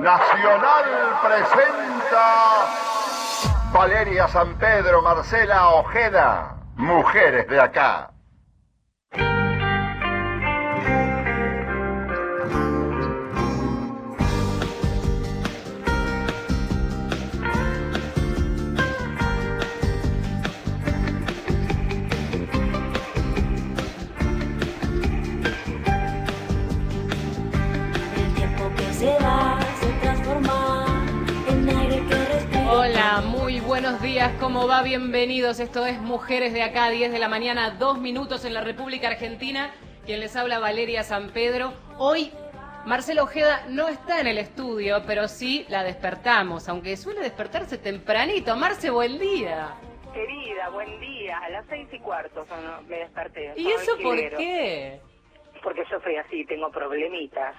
Nacional presenta Valeria San Pedro, Marcela Ojeda, mujeres de acá. Buenos días, ¿cómo va? Bienvenidos, esto es Mujeres de Acá, 10 de la mañana, dos minutos en la República Argentina. Quien les habla Valeria San Pedro. Hoy Marcelo Ojeda no está en el estudio, pero sí la despertamos, aunque suele despertarse tempranito. Marce, buen día. Querida, buen día. A las seis y cuarto son- me desperté. ¿Y eso por qué? Porque yo soy así, tengo problemitas.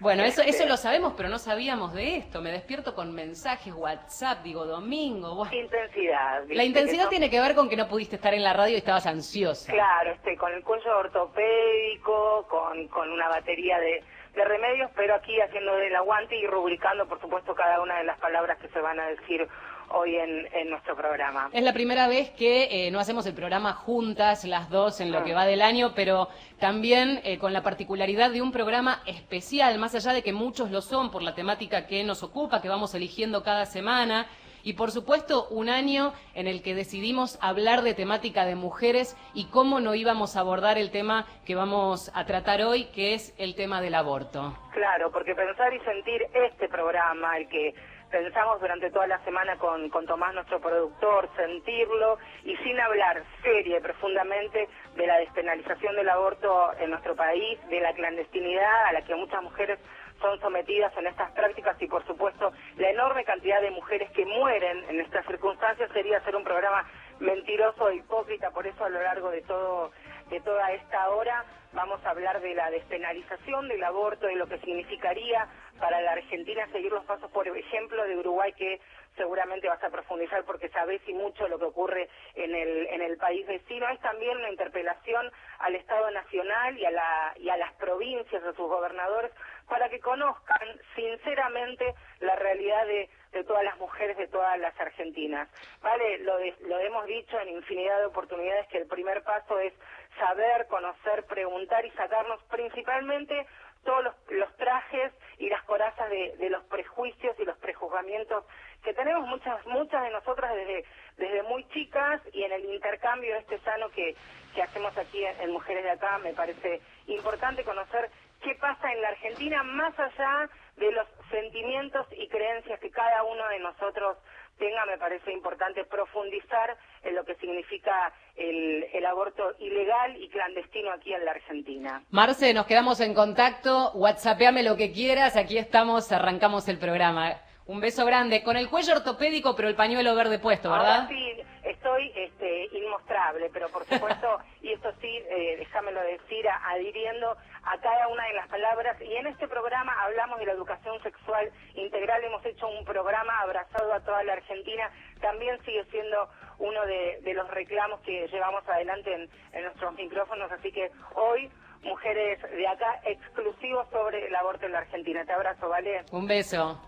Bueno, eso, eso lo sabemos, pero no sabíamos de esto. Me despierto con mensajes, WhatsApp, digo domingo. Intensidad. La intensidad Que tiene que ver con que no pudiste estar en la radio y estabas ansiosa. Claro, este, con el cuello ortopédico, con, con una batería de, de remedios, pero aquí haciendo del aguante y rubricando, por supuesto, cada una de las palabras que se van a decir hoy en, en nuestro programa. Es la primera vez que eh, no hacemos el programa juntas, las dos, en lo Ah. que va del año, pero también eh, con la particularidad de un programa especial, más allá de que muchos lo son por la temática que nos ocupa, que vamos eligiendo cada semana. Y por supuesto, un año en el que decidimos hablar de temática de mujeres y cómo no íbamos a abordar el tema que vamos a tratar hoy, que es el tema del aborto. Claro, porque pensar y sentir este programa, el que pensamos durante toda la semana con, con Tomás, nuestro productor, sentirlo y sin hablar seria y profundamente de la despenalización del aborto en nuestro país, de la clandestinidad a la que muchas mujeres son sometidas en estas prácticas y por supuesto la enorme cantidad de mujeres que mueren en estas circunstancias sería hacer un programa mentiroso e hipócrita, por eso a lo largo de todo de toda esta hora vamos a hablar de la despenalización del aborto, de lo que significaría para la Argentina seguir los pasos, por ejemplo, de Uruguay, que seguramente vas a profundizar porque sabés y mucho lo que ocurre en el, en el país vecino. Es también una interpelación al Estado Nacional y a, la, y a las provincias, a sus gobernadores, para que conozcan sinceramente la realidad de, de todas las mujeres, de todas las argentinas. Vale, lo, de- lo hemos dicho en infinidad de oportunidades que el primer paso es saber, conocer, preguntar y sacarnos principalmente todos los, los trajes y las corazas de, los prejuicios y los prejuzgamientos que tenemos muchas muchas de nosotras desde desde muy chicas y en el intercambio este sano que, que hacemos aquí en Mujeres de Acá me parece importante conocer qué pasa en la Argentina más allá de los sentimientos y creencias que cada uno de nosotros tenga, me parece importante profundizar en lo que significa el, el aborto ilegal y clandestino aquí en la Argentina. Marce, nos quedamos en contacto. WhatsAppéame lo que quieras. Aquí estamos, arrancamos el programa. Un beso grande. Con el cuello ortopédico, pero el pañuelo verde puesto, ¿verdad? Ahora sí, estoy este, inmostrable, pero por supuesto, y esto sí, eh, déjamelo decir, a- adhiriendo a cada una de las palabras. Y en este programa hablamos de la educación sexual integral. Hemos hecho un programa abrazado a toda la Argentina. También sigue siendo uno de, de los reclamos que llevamos adelante en, en nuestros micrófonos. Así que hoy, mujeres de acá, exclusivos sobre el aborto en la Argentina. Te abrazo, ¿vale? Un beso.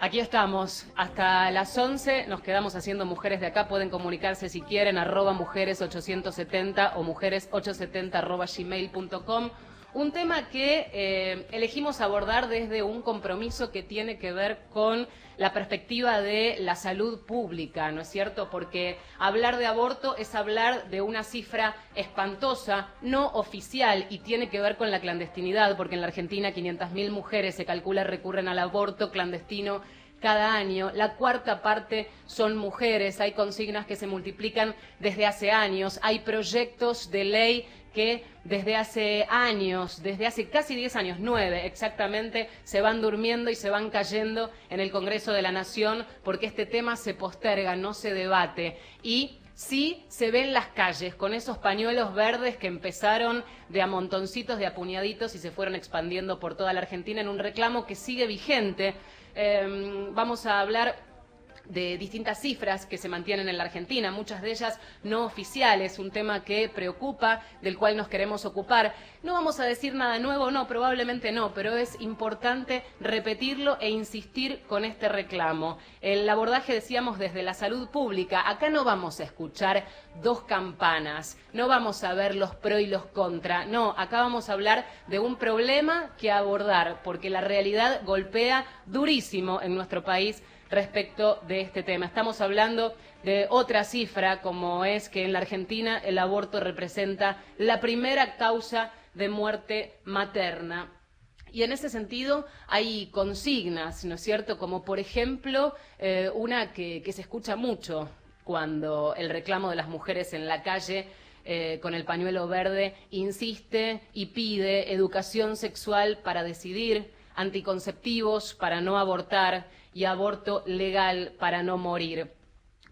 Aquí estamos. Hasta las 11 nos quedamos haciendo Mujeres de Acá. Pueden comunicarse si quieren, arroba mujeres870 o mujeres870 arroba gmail.com. Un tema que eh, elegimos abordar desde un compromiso que tiene que ver con la perspectiva de la salud pública, ¿no es cierto? Porque hablar de aborto es hablar de una cifra espantosa, no oficial, y tiene que ver con la clandestinidad, porque en la Argentina 500.000 mujeres se calcula recurren al aborto clandestino cada año. La cuarta parte son mujeres. Hay consignas que se multiplican desde hace años. Hay proyectos de ley que desde hace años, desde hace casi 10 años, nueve exactamente, se van durmiendo y se van cayendo en el Congreso de la Nación porque este tema se posterga, no se debate. Y sí se ve en las calles con esos pañuelos verdes que empezaron de a montoncitos, de a puñaditos y se fueron expandiendo por toda la Argentina en un reclamo que sigue vigente. Eh, vamos a hablar de distintas cifras que se mantienen en la Argentina, muchas de ellas no oficiales, un tema que preocupa, del cual nos queremos ocupar. No vamos a decir nada nuevo, no, probablemente no, pero es importante repetirlo e insistir con este reclamo. El abordaje, decíamos, desde la salud pública. Acá no vamos a escuchar dos campanas, no vamos a ver los pro y los contra, no, acá vamos a hablar de un problema que abordar, porque la realidad golpea durísimo en nuestro país respecto de este tema. Estamos hablando de otra cifra, como es que en la Argentina el aborto representa la primera causa de muerte materna. Y en ese sentido hay consignas, ¿no es cierto? Como por ejemplo eh, una que, se escucha mucho cuando el reclamo de las mujeres en la calle eh, con el pañuelo verde insiste y pide educación sexual para decidir, anticonceptivos para no abortar y aborto legal para no morir.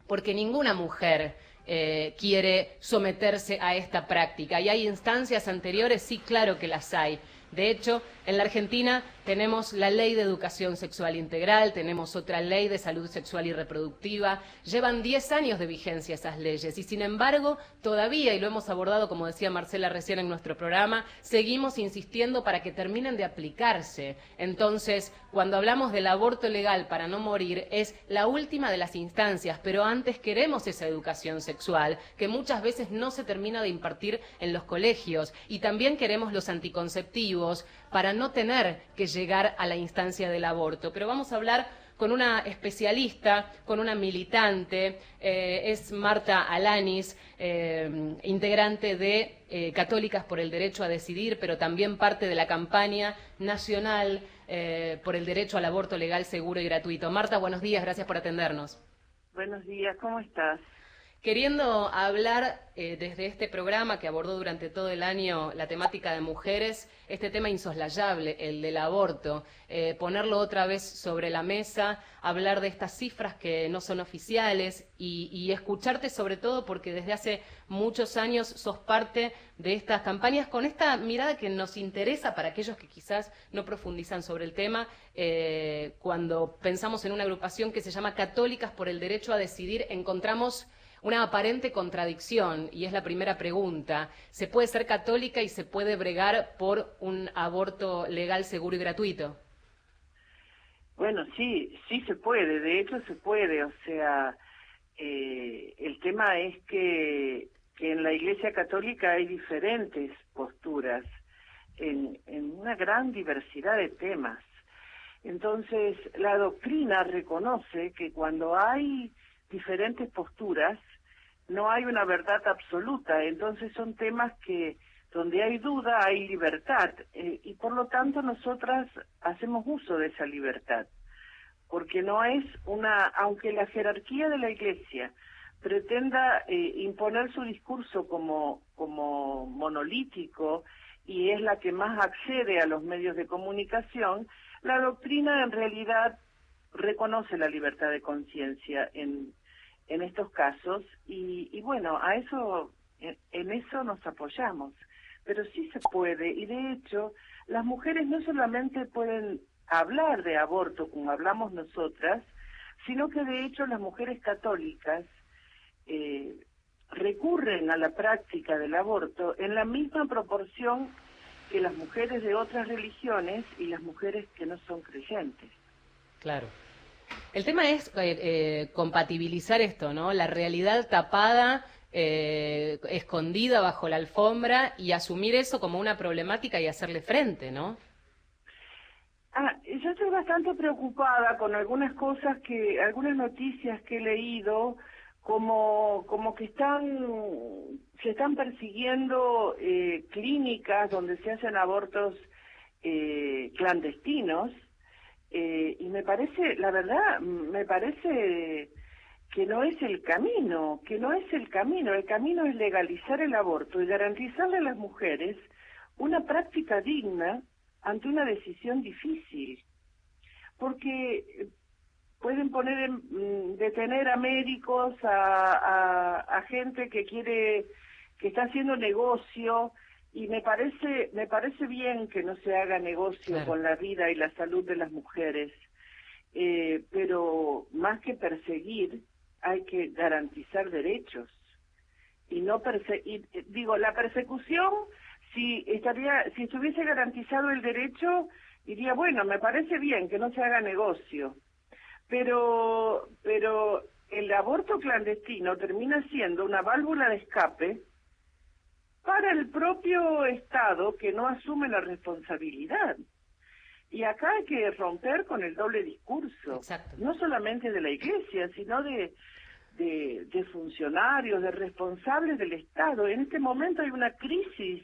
Porque ninguna mujer eh, quiere someterse a esta práctica. ¿Y hay instancias anteriores? Sí, claro que las hay. De hecho, en la Argentina tenemos la ley de educación sexual integral, tenemos otra ley de salud sexual y reproductiva. Llevan 10 años de vigencia esas leyes y, sin embargo, todavía, y lo hemos abordado, como decía Marcela recién en nuestro programa, seguimos insistiendo para que terminen de aplicarse. Entonces, cuando hablamos del aborto legal para no morir, es la última de las instancias, pero antes queremos esa educación sexual, que muchas veces no se termina de impartir en los colegios, y también queremos los anticonceptivos para no tener que llegar a la instancia del aborto. Pero vamos a hablar con una especialista, con una militante, eh, es Marta Alanis, eh, integrante de eh, Católicas por el Derecho a Decidir, pero también parte de la campaña nacional por el derecho al aborto legal, seguro y gratuito. Marta, buenos días, gracias por atendernos. Buenos días, ¿cómo estás? Queriendo hablar eh, desde este programa que abordó durante todo el año la temática de mujeres, este tema insoslayable, el del aborto, eh, ponerlo otra vez sobre la mesa, hablar de estas cifras que no son oficiales y, escucharte sobre todo porque desde hace muchos años sos parte de estas campañas con esta mirada que nos interesa para aquellos que quizás no profundizan sobre el tema, eh, cuando pensamos en una agrupación que se llama Católicas por el Derecho a Decidir, encontramos una aparente contradicción, y es la primera pregunta. ¿Se puede ser católica y se puede bregar por un aborto legal, seguro y gratuito? Bueno, sí, sí se puede, de hecho se puede, o sea, eh, el tema es que, en la Iglesia Católica hay diferentes posturas en, en una gran diversidad de temas. Entonces, la doctrina reconoce que cuando hay diferentes posturas, no hay una verdad absoluta, entonces son temas que donde hay duda hay libertad. Eh, y por lo tanto nosotras hacemos uso de esa libertad, porque no es una, aunque la jerarquía de la Iglesia pretenda eh, imponer su discurso como, como monolítico y es la que más accede a los medios de comunicación, la doctrina en realidad reconoce la libertad de conciencia en, en estos casos y, y bueno, a eso, en, eso nos apoyamos. Pero sí se puede y de hecho las mujeres no solamente pueden hablar de aborto como hablamos nosotras, sino que de hecho las mujeres católicas eh, recurren a la práctica del aborto en la misma proporción que las mujeres de otras religiones y las mujeres que no son creyentes. Claro. El tema es eh, eh, compatibilizar esto, ¿no? La realidad tapada, eh, escondida bajo la alfombra y asumir eso como una problemática y hacerle frente, ¿no? Ah, yo estoy bastante preocupada con algunas cosas que, algunas noticias que he leído, como, como que están, se están persiguiendo eh, clínicas donde se hacen abortos eh, clandestinos eh, y me parece, la verdad, me parece que no es el camino, que no es el camino. El camino es legalizar el aborto y garantizarle a las mujeres una práctica digna ante una decisión difícil. Porque pueden poner en, mm, detener a médicos, a, a gente que quiere, que está haciendo negocio, y me parece me parece bien que no se haga negocio con la vida y la salud de las mujeres eh, pero más que perseguir, hay que garantizar derechos y no perseguir. Digo, la persecución, si estaría, si estuviese garantizado el derecho, diría bueno, me parece bien que no se haga negocio, pero, pero el aborto clandestino termina siendo una válvula de escape para el propio Estado que no asume la responsabilidad. Y acá hay que romper con el doble discurso, Exacto. no solamente de la Iglesia, sino de, de, de funcionarios, de responsables del Estado. En este momento hay una crisis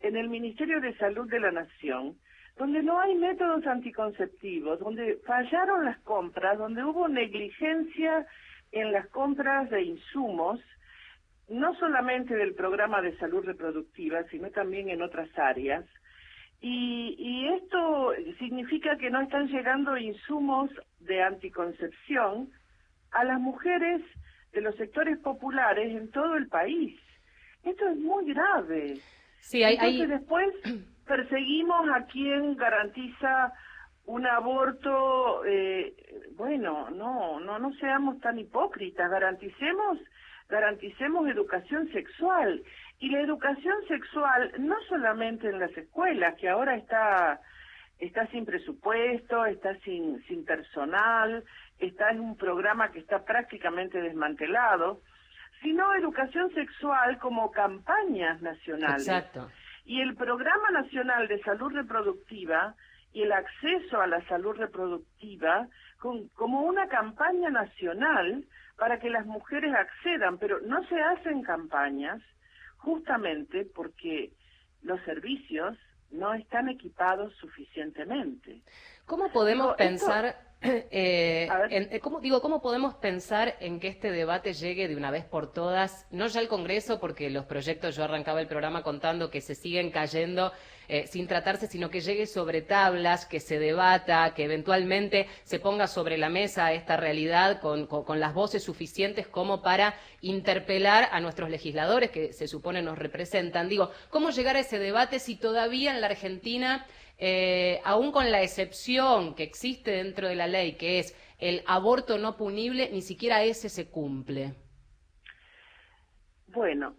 en el Ministerio de Salud de la Nación, donde no hay métodos anticonceptivos, donde fallaron las compras, donde hubo negligencia en las compras de insumos, no solamente del programa de salud reproductiva, sino también en otras áreas. Y, y esto significa que no están llegando insumos de anticoncepción a las mujeres de los sectores populares en todo el país. Esto es muy grave. Sí, hay, Entonces hay- después perseguimos a quien garantiza un aborto, eh, bueno, no, no, no seamos tan hipócritas, garanticemos, garanticemos educación sexual. Y la educación sexual no solamente en las escuelas, que ahora está, está sin presupuesto, está sin, sin personal, está en un programa que está prácticamente desmantelado, sino educación sexual como campañas nacionales. exacto. Y el Programa Nacional de Salud Reproductiva y el acceso a la salud reproductiva con- como una campaña nacional para que las mujeres accedan, pero no se hacen campañas justamente porque los servicios no están equipados suficientemente. ¿Cómo podemos Digo, esto- pensar, eh, en- eh, ¿cómo, digo, cómo podemos pensar en que este debate llegue de una vez por todas, no ya al Congreso, porque los proyectos, yo arrancaba el programa contando que se siguen cayendo eh, sin tratarse, sino que llegue sobre tablas, que se debata, que eventualmente se ponga sobre la mesa esta realidad con, con- con las voces suficientes como para interpelar a nuestros legisladores que se supone nos representan. Digo, ¿cómo llegar a ese debate si todavía en la Argentina eh, aún con la excepción que existe dentro de la ley, que es el aborto no punible, ni siquiera ese se cumple. Bueno,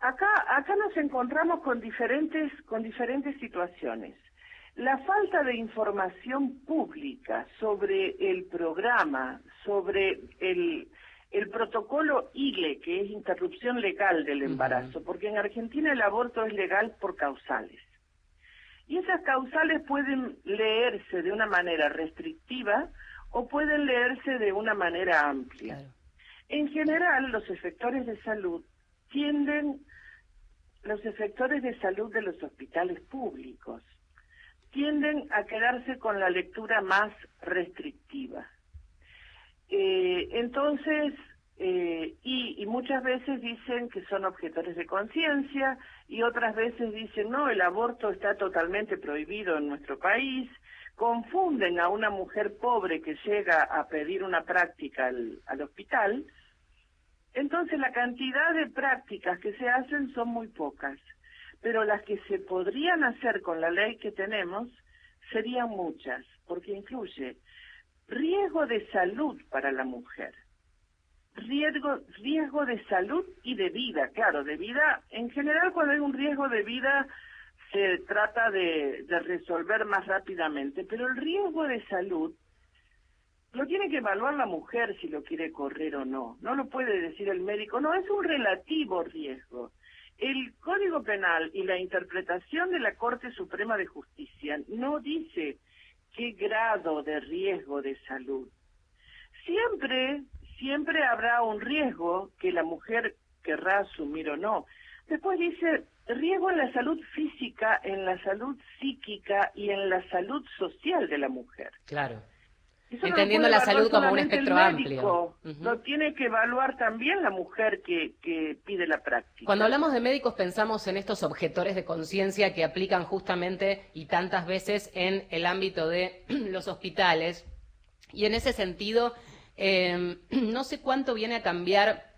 acá, acá nos encontramos con diferentes, con diferentes situaciones. La falta de información pública sobre el programa, sobre el, el protocolo ILE, que es interrupción legal del embarazo, porque en Argentina el aborto es legal por causales. Y esas causales pueden leerse de una manera restrictiva o pueden leerse de una manera amplia. Claro. En general, los efectores de salud tienden, los efectores de salud de los hospitales públicos, tienden a quedarse con la lectura más restrictiva. Eh, entonces, eh, y, y muchas veces dicen que son objetores de conciencia y otras veces dicen, no, el aborto está totalmente prohibido en nuestro país, confunden a una mujer pobre que llega a pedir una práctica al, al hospital, entonces la cantidad de prácticas que se hacen son muy pocas, pero las que se podrían hacer con la ley que tenemos serían muchas, porque incluye riesgo de salud para la mujer, riesgo, riesgo de salud y de vida, claro, de vida, en general cuando hay un riesgo de vida se trata de, de resolver más rápidamente, pero el riesgo de salud lo tiene que evaluar la mujer si lo quiere correr o no. No lo puede decir el médico. No, es un relativo riesgo. El Código Penal y la interpretación de la Corte Suprema de Justicia no dice qué grado de riesgo de salud. Siempre, siempre habrá un riesgo que la mujer querrá asumir o no. Después dice riesgo en la salud física, en la salud psíquica y en la salud social de la mujer. Claro. Eso Entendiendo la salud como un espectro amplio. Ujú. Lo tiene que evaluar también la mujer que, que pide la práctica. Cuando hablamos de médicos pensamos en estos objetores de conciencia que aplican justamente y tantas veces en el ámbito de los hospitales. Y en ese sentido, eh, no sé cuánto viene a cambiar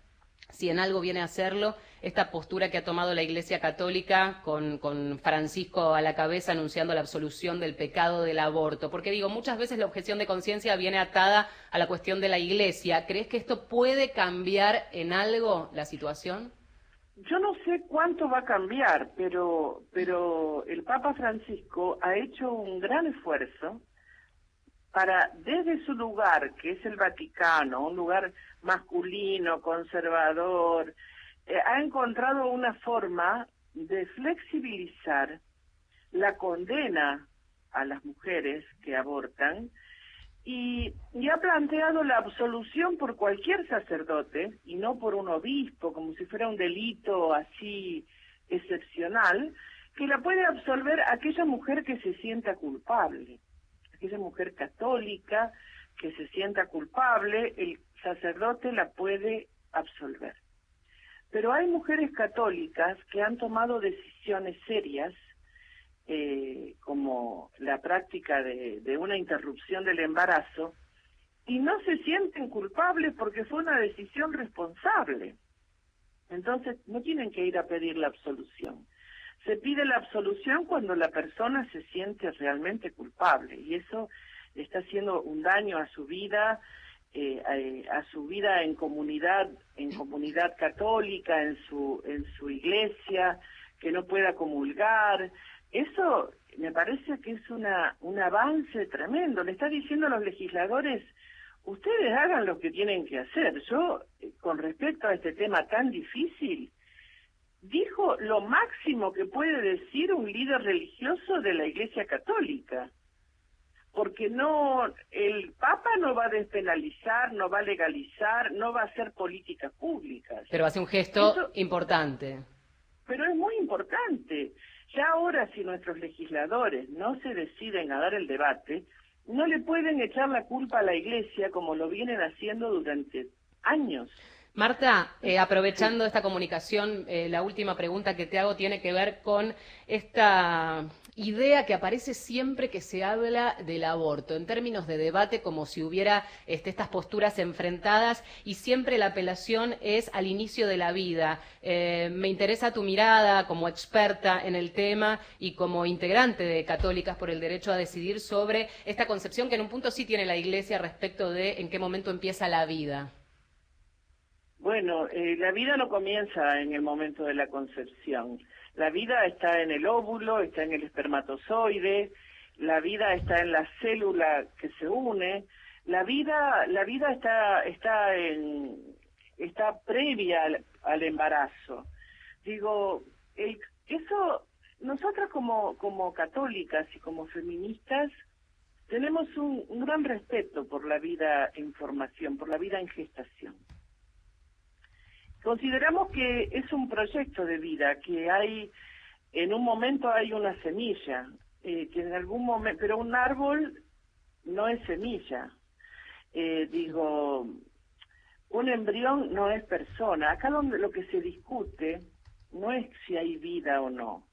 si en algo viene a hacerlo, esta postura que ha tomado la Iglesia Católica con, con, Francisco a la cabeza anunciando la absolución del pecado del aborto. Porque digo, muchas veces la objeción de conciencia viene atada a la cuestión de la Iglesia. ¿Crees que esto puede cambiar en algo la situación? Yo no sé cuánto va a cambiar, pero, pero el Papa Francisco ha hecho un gran esfuerzo para, desde su lugar, que es el Vaticano, un lugar masculino, conservador, eh, ha encontrado una forma de flexibilizar la condena a las mujeres que abortan y, y, ha planteado la absolución por cualquier sacerdote y no por un obispo, como si fuera un delito así excepcional, que la puede absolver aquella mujer que se sienta culpable aquella mujer católica que se sienta culpable, el sacerdote la puede absolver. Pero hay mujeres católicas que han tomado decisiones serias, eh, como la práctica de una interrupción del embarazo, y no se sienten culpables porque fue una decisión responsable. Entonces, no tienen que ir a pedir la absolución. Se pide la absolución cuando la persona se siente realmente culpable y eso está haciendo un daño a su vida, eh, a, su vida en comunidad, en comunidad católica, en su en su iglesia, que no pueda comulgar. Eso me parece que es una un avance tremendo. Le está diciendo a los legisladores ustedes hagan lo que tienen que hacer. Yo, eh, con respecto a este tema tan difícil, dijo lo máximo que puede decir un líder religioso de la Iglesia Católica. Porque no, el Papa no va a despenalizar, no va a legalizar, no va a hacer políticas públicas. Pero hace un gesto importante. Pero es muy importante. Ya ahora, si nuestros legisladores no se deciden a dar el debate, no le pueden echar la culpa a la Iglesia como lo vienen haciendo durante años. Marta, eh, aprovechando esta comunicación, eh, la última pregunta que te hago tiene que ver con esta idea que aparece siempre que se habla del aborto, en términos de debate, como si hubiera este, estas posturas enfrentadas y siempre la apelación es al inicio de la vida. Eh, me interesa tu mirada como experta en el tema y como integrante de Católicas por el Derecho a Decidir sobre esta concepción que en un punto sí tiene la Iglesia respecto de en qué momento empieza la vida. Bueno, eh, la vida no comienza en el momento de la concepción. La vida está en el óvulo, está en el espermatozoide, la vida está en la célula que se une. La vida, la vida está, está en, está previa al, embarazo. Digo, eso, nosotras como, como católicas y como feministas, tenemos un, un gran respeto por la vida en formación, por la vida en gestación. Consideramos que es un proyecto de vida, que hay, en un momento hay una semilla, eh, que en algún momento, pero un árbol no es semilla. Eh, digo, un embrión no es persona. Acá donde lo que se discute no es si hay vida o no.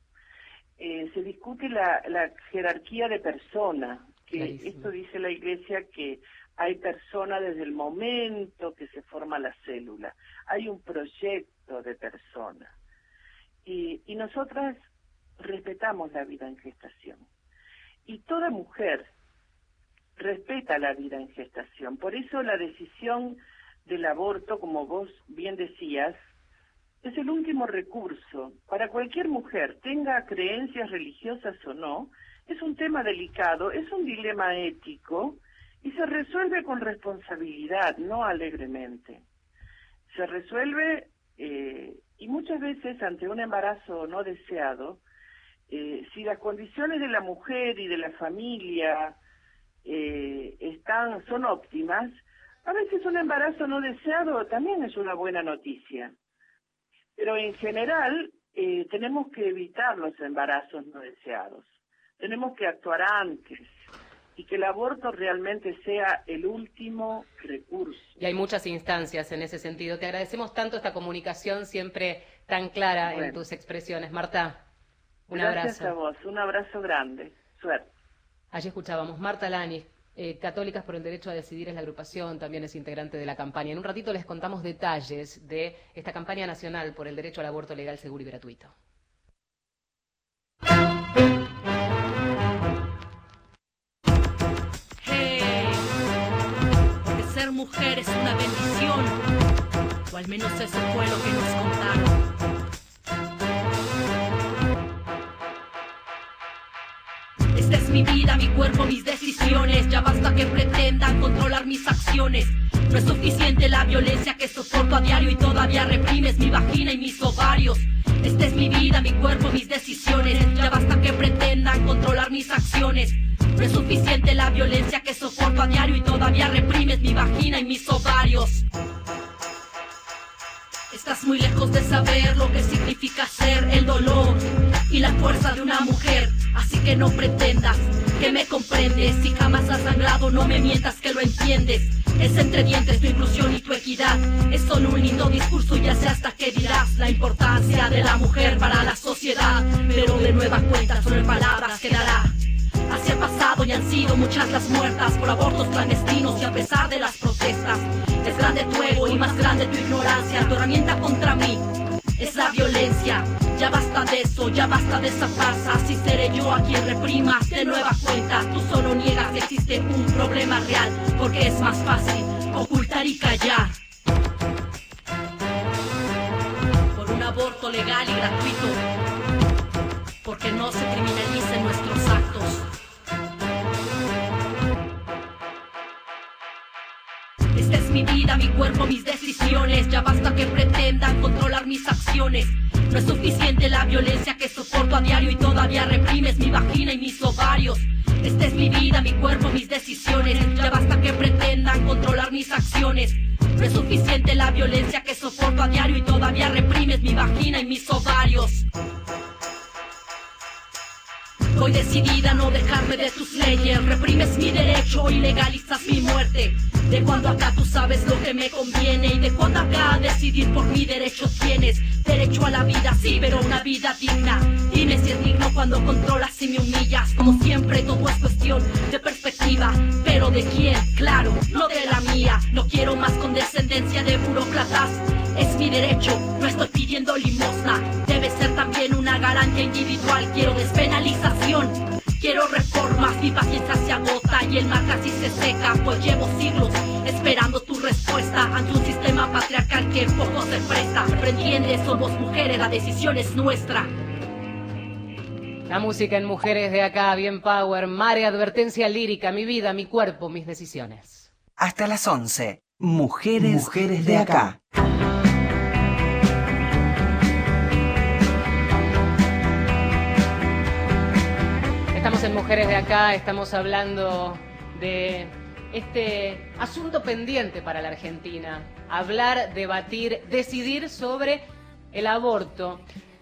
Eh, se discute la, la jerarquía de persona, que esto dice la Iglesia que hay personas desde el momento que se forma la célula, hay un proyecto de persona. Y, y nosotras respetamos la vida en gestación. Y toda mujer respeta la vida en gestación. Por eso la decisión del aborto, como vos bien decías, es el último recurso para cualquier mujer, tenga creencias religiosas o no. Es un tema delicado, es un dilema ético y se resuelve con responsabilidad, no alegremente. Se resuelve eh, y muchas veces ante un embarazo no deseado, eh, si las condiciones de la mujer y de la familia eh, están son óptimas, a veces un embarazo no deseado también es una buena noticia. Pero en general tenemos que evitar los embarazos no deseados. Tenemos que actuar antes y que el aborto realmente sea el último recurso. Y hay muchas instancias en ese sentido. Te agradecemos tanto esta comunicación siempre tan clara en tus expresiones. Marta, un gracias abrazo. Gracias a vos, un abrazo grande. Suerte. Allí escuchábamos Marta Lanis, Eh, Católicas por el Derecho a Decidir es la agrupación, también es integrante de la campaña. En un ratito les contamos detalles de esta campaña nacional por el derecho al aborto legal, seguro y gratuito. Mujer es una bendición, o al menos eso fue lo que nos contaron. Esta es mi vida, mi cuerpo, mis decisiones. Ya basta que pretendan controlar mis acciones. No es suficiente la violencia que soporto a diario y todavía reprimes mi vagina y mis ovarios. Esta es mi vida, mi cuerpo, mis decisiones. Ya basta que pretendan controlar mis acciones. Es suficiente la violencia que soporto a diario y todavía reprimes mi vagina y mis ovarios. Estás muy lejos de saber lo que significa ser el dolor y la fuerza de una mujer. Así que no pretendas que me comprendes. Si jamás has sangrado, no me mientas que lo entiendes. Es entre dientes tu inclusión y tu equidad. Es solo un lindo discurso, ya sé hasta qué dirás. La importancia de la mujer para la sociedad. Pero de nueva cuenta, solo en palabras quedará. Así ha pasado y han sido muchas las muertas por abortos clandestinos y a pesar de las protestas. Es grande tu ego y más grande tu ignorancia. Tu herramienta contra mí es la violencia. Ya basta de eso, ya basta de esa farsa. Así seré yo a quien reprimas de nueva cuenta. Tú solo niegas que existe un problema real, porque es más fácil ocultar y callar. Por un aborto legal y gratuito, porque no se criminalicen nuestros actos. Es mi vida, mi cuerpo, mis decisiones. Ya basta que pretendan controlar mis acciones. No es suficiente la violencia que soporto a diario y todavía reprimes mi vagina y mis ovarios. Esta es mi vida, mi cuerpo, mis decisiones. Ya basta que pretendan controlar mis acciones. No es suficiente la violencia que soporto a diario y todavía reprimes mi vagina y mis ovarios. Voy decidida a no dejarme de tus leyes. Reprimes mi derecho y legalizas mi muerte. De cuando acá tú sabes lo que me conviene y de a decidir por mi derecho tienes. Derecho a la vida, sí, pero una vida digna. Dime si es digno cuando controlas y me humillas. Como siempre, todo es cuestión de perspectiva. Pero de quién, claro, no de la mía. No quiero más condescendencia de burócratas. Es mi derecho, no estoy pidiendo limosna. Debe ser también una garantía individual. Quiero despenalización. Quiero reformas, mi paciencia el mar casi se seca, pues llevo siglos esperando tu respuesta ante un sistema patriarcal que poco se presta. Pero entiende, somos mujeres, la decisión es nuestra. La música en Mujeres de Acá, bien power, mare, advertencia lírica, mi vida, mi cuerpo, mis decisiones. Hasta las 11. Mujeres, Mujeres de acá. Estamos en Mujeres de Acá, estamos hablando de este asunto pendiente para la Argentina. Hablar, debatir, decidir sobre el aborto.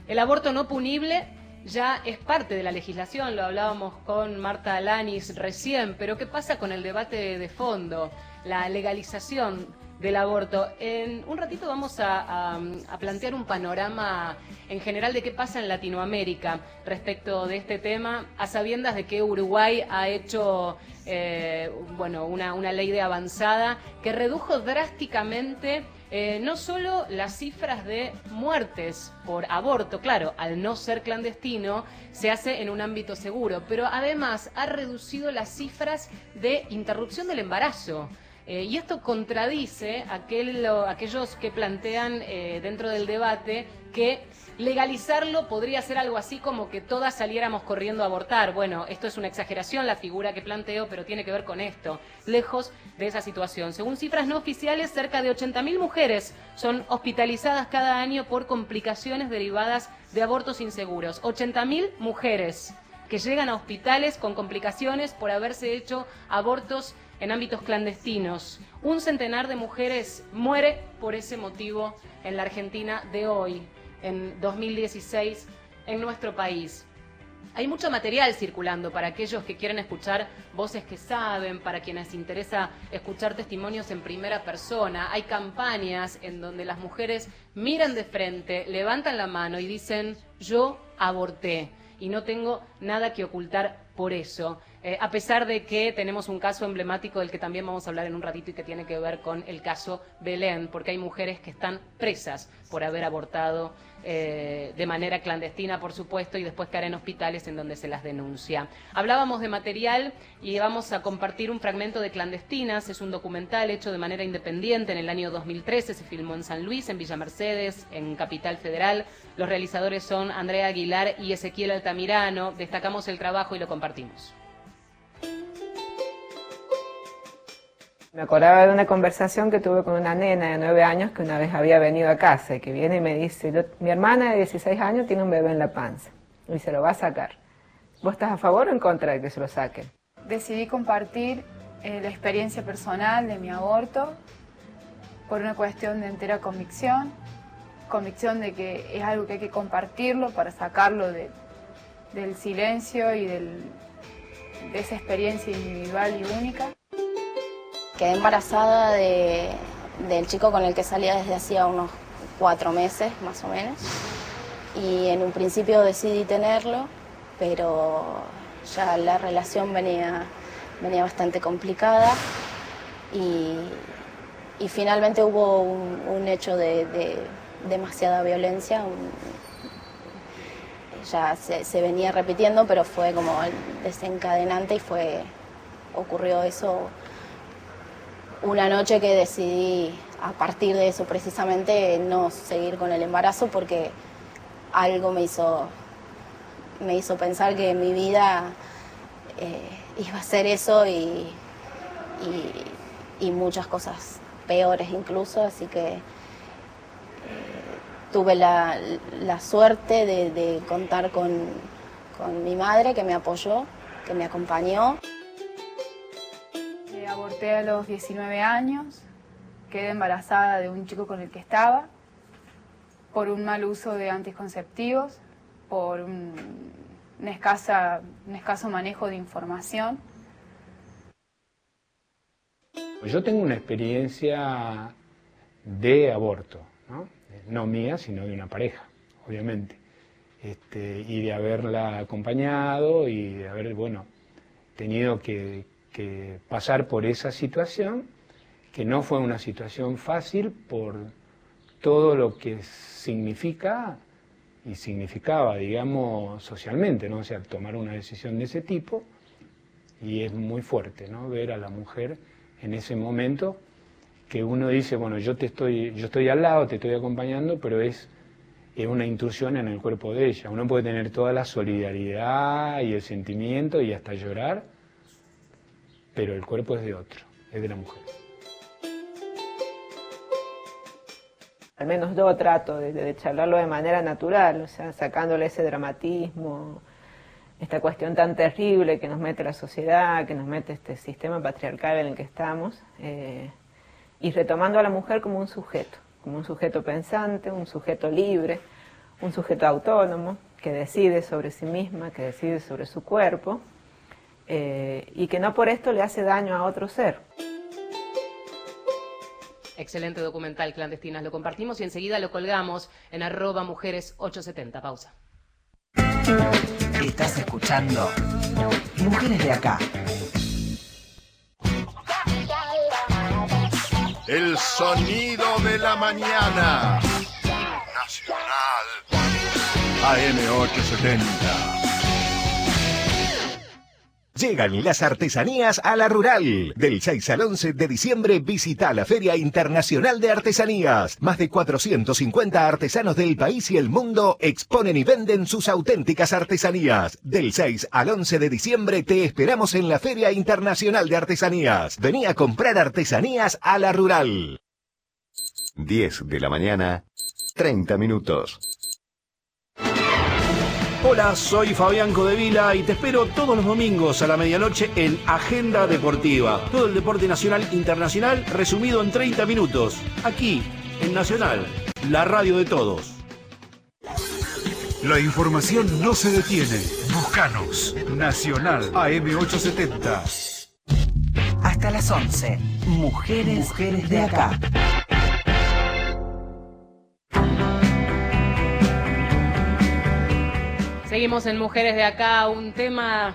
El aborto no punible ya es parte de la legislación, lo hablábamos con Marta Alanis recién, pero ¿qué pasa con el debate de fondo? La legalización del aborto. En un ratito vamos a, plantear un panorama en general de qué pasa en Latinoamérica respecto de este tema, a sabiendas de que Uruguay ha hecho eh, bueno, una, una ley de avanzada que redujo drásticamente eh, no solo las cifras de muertes por aborto, claro, al no ser clandestino, se hace en un ámbito seguro, pero además ha reducido las cifras de interrupción del embarazo. Eh, y esto contradice aquel, lo- aquellos que plantean eh, dentro del debate que legalizarlo podría ser algo así como que todas saliéramos corriendo a abortar. Bueno, esto es una exageración, la figura que planteo, pero tiene que ver con esto, lejos de esa situación. Según cifras no oficiales, cerca de 80.000 mujeres son hospitalizadas cada año por complicaciones derivadas de abortos inseguros. 80.000 mujeres que llegan a hospitales con complicaciones por haberse hecho abortos en ámbitos clandestinos. Un centenar de mujeres muere por ese motivo en la Argentina de hoy, en 2016, en nuestro país. Hay mucho material circulando para aquellos que quieren escuchar voces que saben, para quienes interesa escuchar testimonios en primera persona. Hay campañas en donde las mujeres miran de frente, levantan la mano y dicen, yo aborté y no tengo nada que ocultar por eso. Eh, a pesar de que tenemos un caso emblemático del que también vamos a hablar en un ratito y que tiene que ver con el caso Belén, porque hay mujeres que están presas por haber abortado eh, de manera clandestina, por supuesto, y después caer en hospitales en donde se las denuncia. Hablábamos de material y vamos a compartir un fragmento de Clandestinas, es un documental hecho de manera independiente en el año 2013, se filmó en San Luis, en Villa Mercedes, en Capital Federal. Los realizadores son Andrea Aguilar y Ezequiel Altamirano. Destacamos el trabajo y lo compartimos. Me acordaba de una conversación que tuve con una nena de nueve años que una vez había venido a casa y que viene y me dice, "Yo- mi hermana de 16 años tiene un bebé en la panza y se lo va a sacar. ¿Vos estás a favor o en contra de que se lo saquen? Decidí compartir eh, la experiencia personal de mi aborto por una cuestión de entera convicción, convicción de que es algo que hay que compartirlo para sacarlo de- del silencio y del- de esa experiencia individual y única. Quedé embarazada de- del chico con el que salía desde hacía unos cuatro meses, más o menos. Y en un principio decidí tenerlo, pero ya la relación venía, venía bastante complicada y, y finalmente hubo un, hecho de, de demasiada violencia. ya se, se venía repitiendo, pero fue como desencadenante y fue ocurrió eso una noche que decidí, a partir de eso precisamente, no seguir con el embarazo porque algo me hizo, me hizo pensar que mi vida eh, iba a ser eso y, y- muchas cosas peores incluso, así que eh, tuve la, la suerte de, de contar con, con mi madre que me apoyó, que me acompañó. Aborté a los 19 años, quedé embarazada de un chico con el que estaba, por un mal uso de anticonceptivos, por un, una escasa, un escaso manejo de información. Yo tengo una experiencia de aborto, ¿no? No mía, sino de una pareja, obviamente. Este, y de haberla acompañado y de haber, bueno, tenido que, que pasar por esa situación, que no fue una situación fácil por todo lo que significa y significaba, digamos, socialmente, ¿no? O sea, tomar una decisión de ese tipo y es muy fuerte, ¿no? Ver a la mujer en ese momento que uno dice, bueno, yo te estoy, yo estoy al lado, te estoy acompañando, pero es, es una intrusión en el cuerpo de ella. Uno puede tener toda la solidaridad y el sentimiento y hasta llorar, pero el cuerpo es de otro, es de la mujer. Al menos yo trato de, de charlarlo de manera natural, o sea, sacándole ese dramatismo, esta cuestión tan terrible que nos mete la sociedad, que nos mete este sistema patriarcal en el que estamos, eh, y retomando a la mujer como un sujeto, como un sujeto pensante, un sujeto libre, un sujeto autónomo, que decide sobre sí misma, que decide sobre su cuerpo, eh, y que no por esto le hace daño a otro ser. Excelente documental, Clandestinas. Lo compartimos y enseguida lo colgamos en arroba mujeres 870. Pausa. Estás escuchando Mujeres de Acá. El sonido de la mañana. Nacional. AM870. Llegan las artesanías a la rural. Del 6 al 11 de diciembre visita la Feria Internacional de Artesanías. Más de 450 artesanos del país y el mundo exponen y venden sus auténticas artesanías. Del 6 al 11 de diciembre te esperamos en la Feria Internacional de Artesanías. Vení a comprar artesanías a la rural. 10 de la mañana, 30 minutos. Hola, soy Fabián Codevila y te espero todos los domingos a la medianoche en Agenda Deportiva. Todo el deporte nacional e internacional resumido en 30 minutos. Aquí, en Nacional, la radio de todos. La información no se detiene. Buscanos. Nacional AM870. Hasta las 11. Mujeres, Mujeres de Acá. Seguimos en Mujeres de Acá, un tema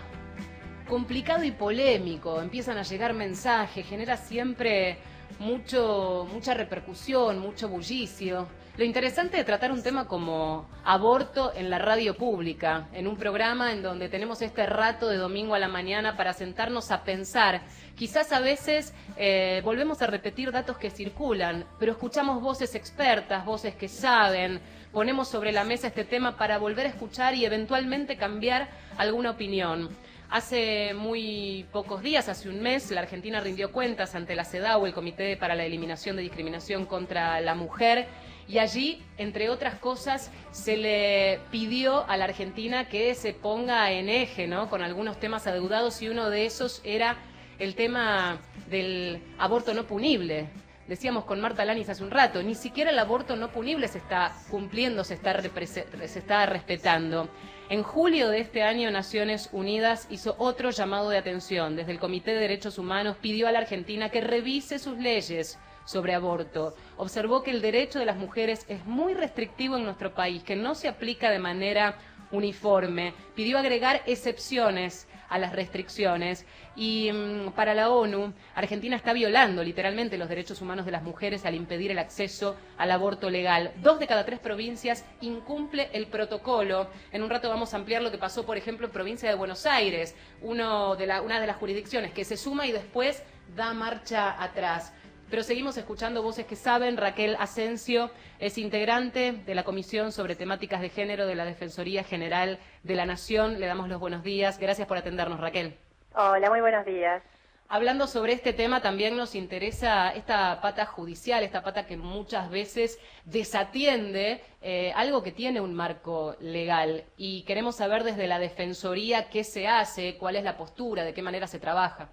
complicado y polémico. Empiezan a llegar mensajes, genera siempre mucho, mucha repercusión, mucho bullicio. Lo interesante de tratar un tema como aborto en la radio pública, en un programa en donde tenemos este rato de domingo a la mañana para sentarnos a pensar. Quizás a veces eh, volvemos a repetir datos que circulan, pero escuchamos voces expertas, voces que saben, ponemos sobre la mesa este tema para volver a escuchar y eventualmente cambiar alguna opinión. Hace muy pocos días, hace un mes, la Argentina rindió cuentas ante la CEDAW, el Comité para la Eliminación de Discriminación contra la Mujer, y allí, entre otras cosas, se le pidió a la Argentina que se ponga en eje, ¿no? Con algunos temas adeudados y uno de esos era el tema del aborto no punible. Decíamos con Marta Lanis hace un rato, ni siquiera el aborto no punible se está cumpliendo, se está, se está respetando. En julio de este año, Naciones Unidas hizo otro llamado de atención. Desde el Comité de Derechos Humanos pidió a la Argentina que revise sus leyes sobre aborto. Observó que el derecho de las mujeres es muy restrictivo en nuestro país, que no se aplica de manera uniforme. Pidió agregar excepciones a las restricciones y mm, para la ONU, Argentina está violando literalmente los derechos humanos de las mujeres al impedir el acceso al aborto legal. Dos de cada tres provincias incumple el protocolo. En un rato vamos a ampliar lo que pasó, por ejemplo, en provincia de Buenos Aires, uno de la, una de las jurisdicciones que se suma y después da marcha atrás. Pero seguimos escuchando voces que saben. Raquel Asensio es integrante de la Comisión sobre Temáticas de Género de la Defensoría General de la Nación. Le damos los buenos días. Gracias por atendernos, Raquel. Hola, muy buenos días. Hablando sobre este tema, también nos interesa esta pata judicial, esta pata que muchas veces desatiende eh, algo que tiene un marco legal. Y queremos saber desde la Defensoría qué se hace, cuál es la postura, de qué manera se trabaja.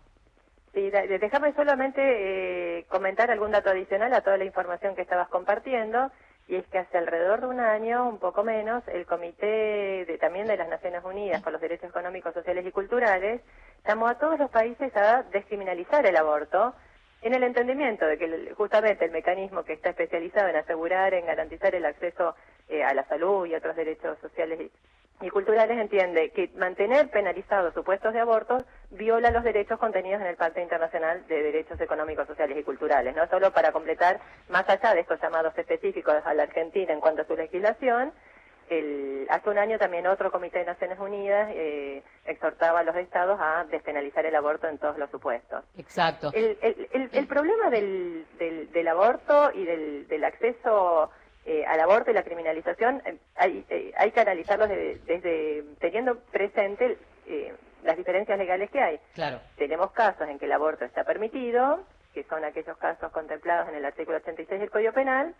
Sí, déjame solamente eh, comentar algún dato adicional a toda la información que estabas compartiendo, y es que hace alrededor de un año, un poco menos, el Comité de, también de las Naciones Unidas por los Derechos Económicos, Sociales y Culturales llamó a todos los países a descriminalizar el aborto en el entendimiento de que justamente el mecanismo que está especializado en asegurar, en garantizar el acceso eh, a la salud y otros derechos sociales y culturales entiende que mantener penalizados supuestos de abortos viola los derechos contenidos en el Pacto Internacional de Derechos Económicos, Sociales y Culturales. No solo para completar, más allá de estos llamados específicos a la Argentina en cuanto a su legislación, el, hace un año también otro comité de Naciones Unidas eh, exhortaba a los estados a despenalizar el aborto en todos los supuestos. Exacto. El, el, el, problema del, del, del, aborto y del, del acceso eh, al aborto y la criminalización eh, hay, eh, hay que analizarlos desde teniendo presente las diferencias legales que hay. Claro. Tenemos casos en que el aborto está permitido, que son aquellos casos contemplados en el artículo 86 del Código Penal,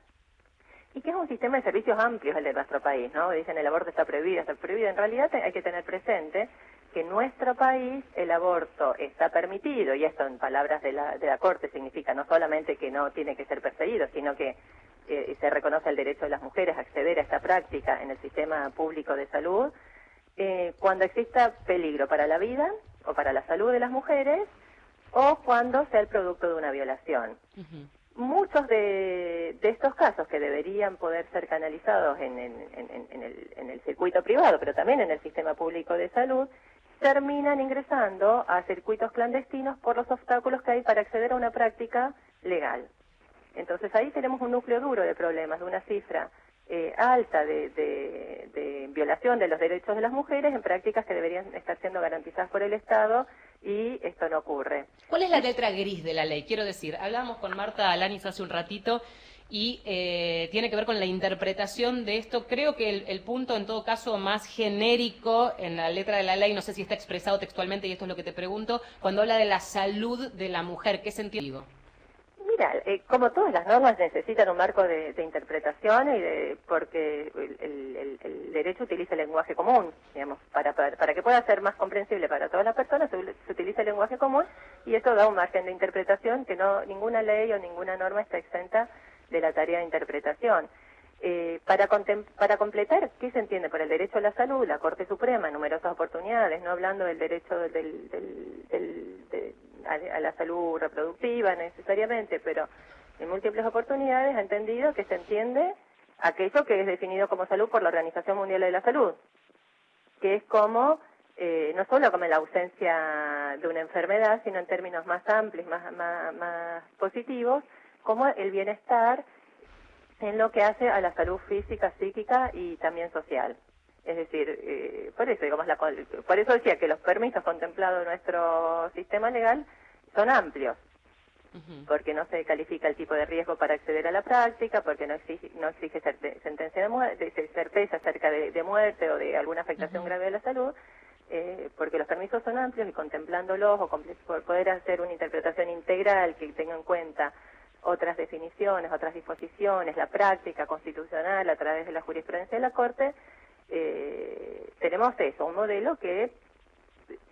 y que es un sistema de servicios amplios el de nuestro país, ¿no? Dicen el aborto está prohibido, está prohibido. En realidad hay que tener presente que en nuestro país el aborto está permitido, y esto en palabras de la, de la Corte significa no solamente que no tiene que ser perseguido, sino que eh, se reconoce el derecho de las mujeres a acceder a esta práctica en el sistema público de salud, eh, cuando exista peligro para la vida o para la salud de las mujeres o cuando sea el producto de una violación. Muchos de, estos casos que deberían poder ser canalizados en, el, en el circuito privado, pero también en el sistema público de salud, terminan ingresando a circuitos clandestinos por los obstáculos que hay para acceder a una práctica legal. Entonces ahí tenemos un núcleo duro de problemas, de una cifra eh, alta de, violación de los derechos de las mujeres en prácticas que deberían estar siendo garantizadas por el Estado y esto no ocurre. ¿Cuál es la letra gris de la ley? Quiero decir, hablábamos con Marta Alanis hace un ratito y eh, tiene que ver con la interpretación de esto. Creo que el, el, punto, en todo caso, más genérico en la letra de la ley, no sé si está expresado textualmente y esto es lo que te pregunto, cuando habla de la salud de la mujer, ¿qué sentido? Mira, eh, como todas las normas necesitan un marco de, interpretación y de, porque el, derecho utiliza el lenguaje común, digamos, para, para, que pueda ser más comprensible para todas las personas se, utiliza el lenguaje común y eso da un margen de interpretación que no ninguna ley o ninguna norma está exenta de la tarea de interpretación. Eh, para, para completar, ¿qué se entiende por el derecho a la salud? La Corte Suprema en numerosas oportunidades, no hablando del derecho del, del, a, la salud reproductiva necesariamente, pero en múltiples oportunidades ha entendido que se entiende aquello que es definido como salud por la Organización Mundial de la Salud, que es como eh, no solo como la ausencia de una enfermedad, sino en términos más amplios, más, más, más positivos, como el bienestar en lo que hace a la salud física, psíquica y también social. Es decir, eh, por eso digamos la, por eso decía que los permisos contemplados en nuestro sistema legal son amplios, porque no se califica el tipo de riesgo para acceder a la práctica, porque no exige, no exige certe- sentencia de muerte, certeza acerca de, de muerte o de alguna afectación grave de la salud, eh, porque los permisos son amplios y contemplándolos o por poder hacer una interpretación integral que tenga en cuenta otras definiciones, otras disposiciones, la práctica constitucional a través de la jurisprudencia de la Corte, eh, tenemos eso, un modelo que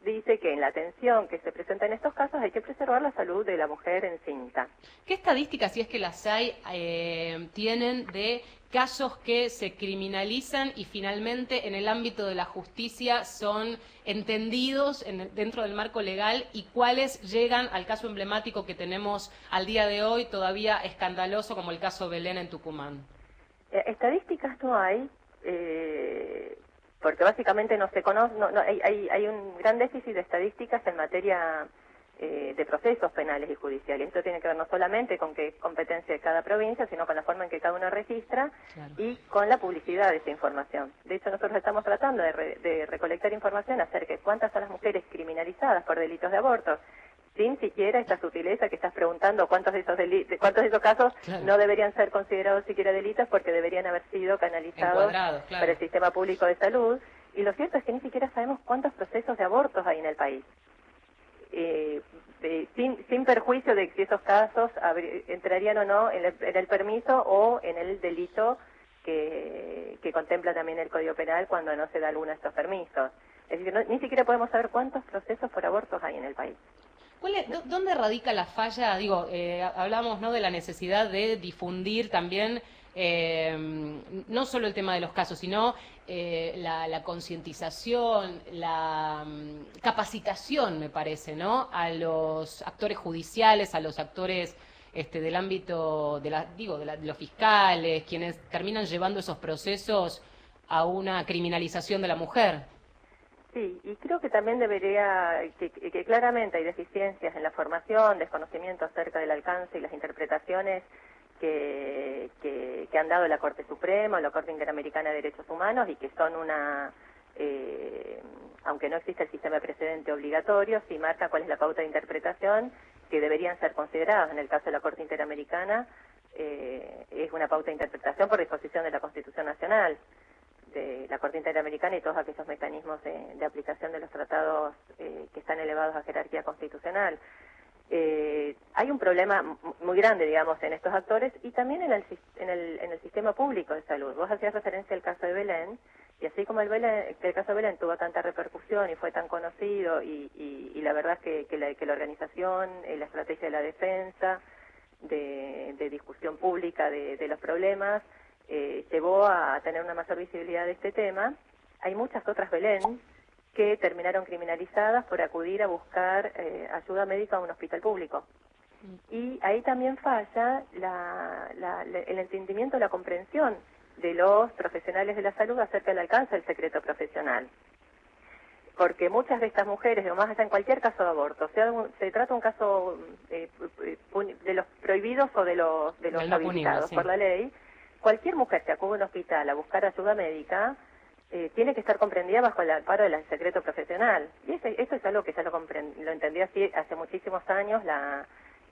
dice que en la atención que se presenta en estos casos hay que preservar la salud de la mujer encinta. ¿Qué estadísticas, si es que las hay, eh, tienen de casos que se criminalizan y finalmente en el ámbito de la justicia son entendidos en dentro del marco legal y cuáles llegan al caso emblemático que tenemos al día de hoy, todavía escandaloso como el caso Belén en Tucumán? Eh, estadísticas no hay, eh, porque básicamente no se conoce, no, no, hay, hay, hay un gran déficit de estadísticas en materia eh, de procesos penales y judiciales. Esto tiene que ver no solamente con qué competencia de cada provincia, sino con la forma en que cada uno registra y con la publicidad de esa información. De hecho, nosotros estamos tratando de, re- de recolectar información acerca de cuántas son las mujeres criminalizadas por delitos de aborto, sin siquiera esta sutileza que estás preguntando cuántos de esos deli- de cuántos de esos casos Claro. no deberían ser considerados siquiera delitos porque deberían haber sido canalizados claro. para el sistema público de salud. Y lo cierto es que ni siquiera sabemos cuántos procesos de abortos hay en el país. Eh, sin, sin perjuicio de si esos casos entrarían o no en el, en el permiso o en el delito que, que contempla también el Código Penal cuando no se da alguno de estos permisos. Es decir, no- ni siquiera podemos saber cuántos procesos por abortos hay en el país. ¿Cuál es- dó- ¿Dónde radica la falla? Digo, eh, hablamos ¿no? de la necesidad de difundir también eh, no solo el tema de los casos, sino eh, la, la concientización, la mm, capacitación, me parece, ¿no? A los actores judiciales, a los actores este, del ámbito, de la, digo, de, la- de los fiscales, quienes terminan llevando esos procesos a una criminalización de la mujer. Sí, y creo que también debería, que, que claramente hay deficiencias en la formación, desconocimiento acerca del alcance y las interpretaciones que, que, que han dado la Corte Suprema o la Corte Interamericana de Derechos Humanos y que son una, eh, aunque no existe el sistema precedente obligatorio, sí marca cuál es la pauta de interpretación que deberían ser consideradas. En el caso de la Corte Interamericana, eh, es una pauta de interpretación por disposición de la Constitución Nacional de la Corte Interamericana y todos aquellos mecanismos de, aplicación de los tratados eh, que están elevados a jerarquía constitucional. Eh, hay un problema muy grande, digamos, en estos actores y también en el, en, el, en el sistema público de salud. Vos hacías referencia al caso de Belén, y así como el, Belén, el caso de Belén tuvo tanta repercusión y fue tan conocido, y, y- la verdad es que, que la, que la organización, eh, la estrategia de la defensa, de, de discusión pública de los problemas, eh, llevó a tener una mayor visibilidad de este tema. Hay muchas otras Belén que terminaron criminalizadas por acudir a buscar eh, ayuda médica a un hospital público. Y ahí también falla la- la- la- el entendimiento, la comprensión de los profesionales de la salud acerca del alcance del secreto profesional. Porque muchas de estas mujeres, o más allá en cualquier caso de aborto, sea un- se trata un caso eh, de los prohibidos o de los, de los punible, habilitados sí. por la ley, cualquier mujer que acude a un hospital a buscar ayuda médica eh, tiene que estar comprendida bajo el amparo del secreto profesional. Y ese- eso es algo que ya lo, lo entendía así hace muchísimos años la,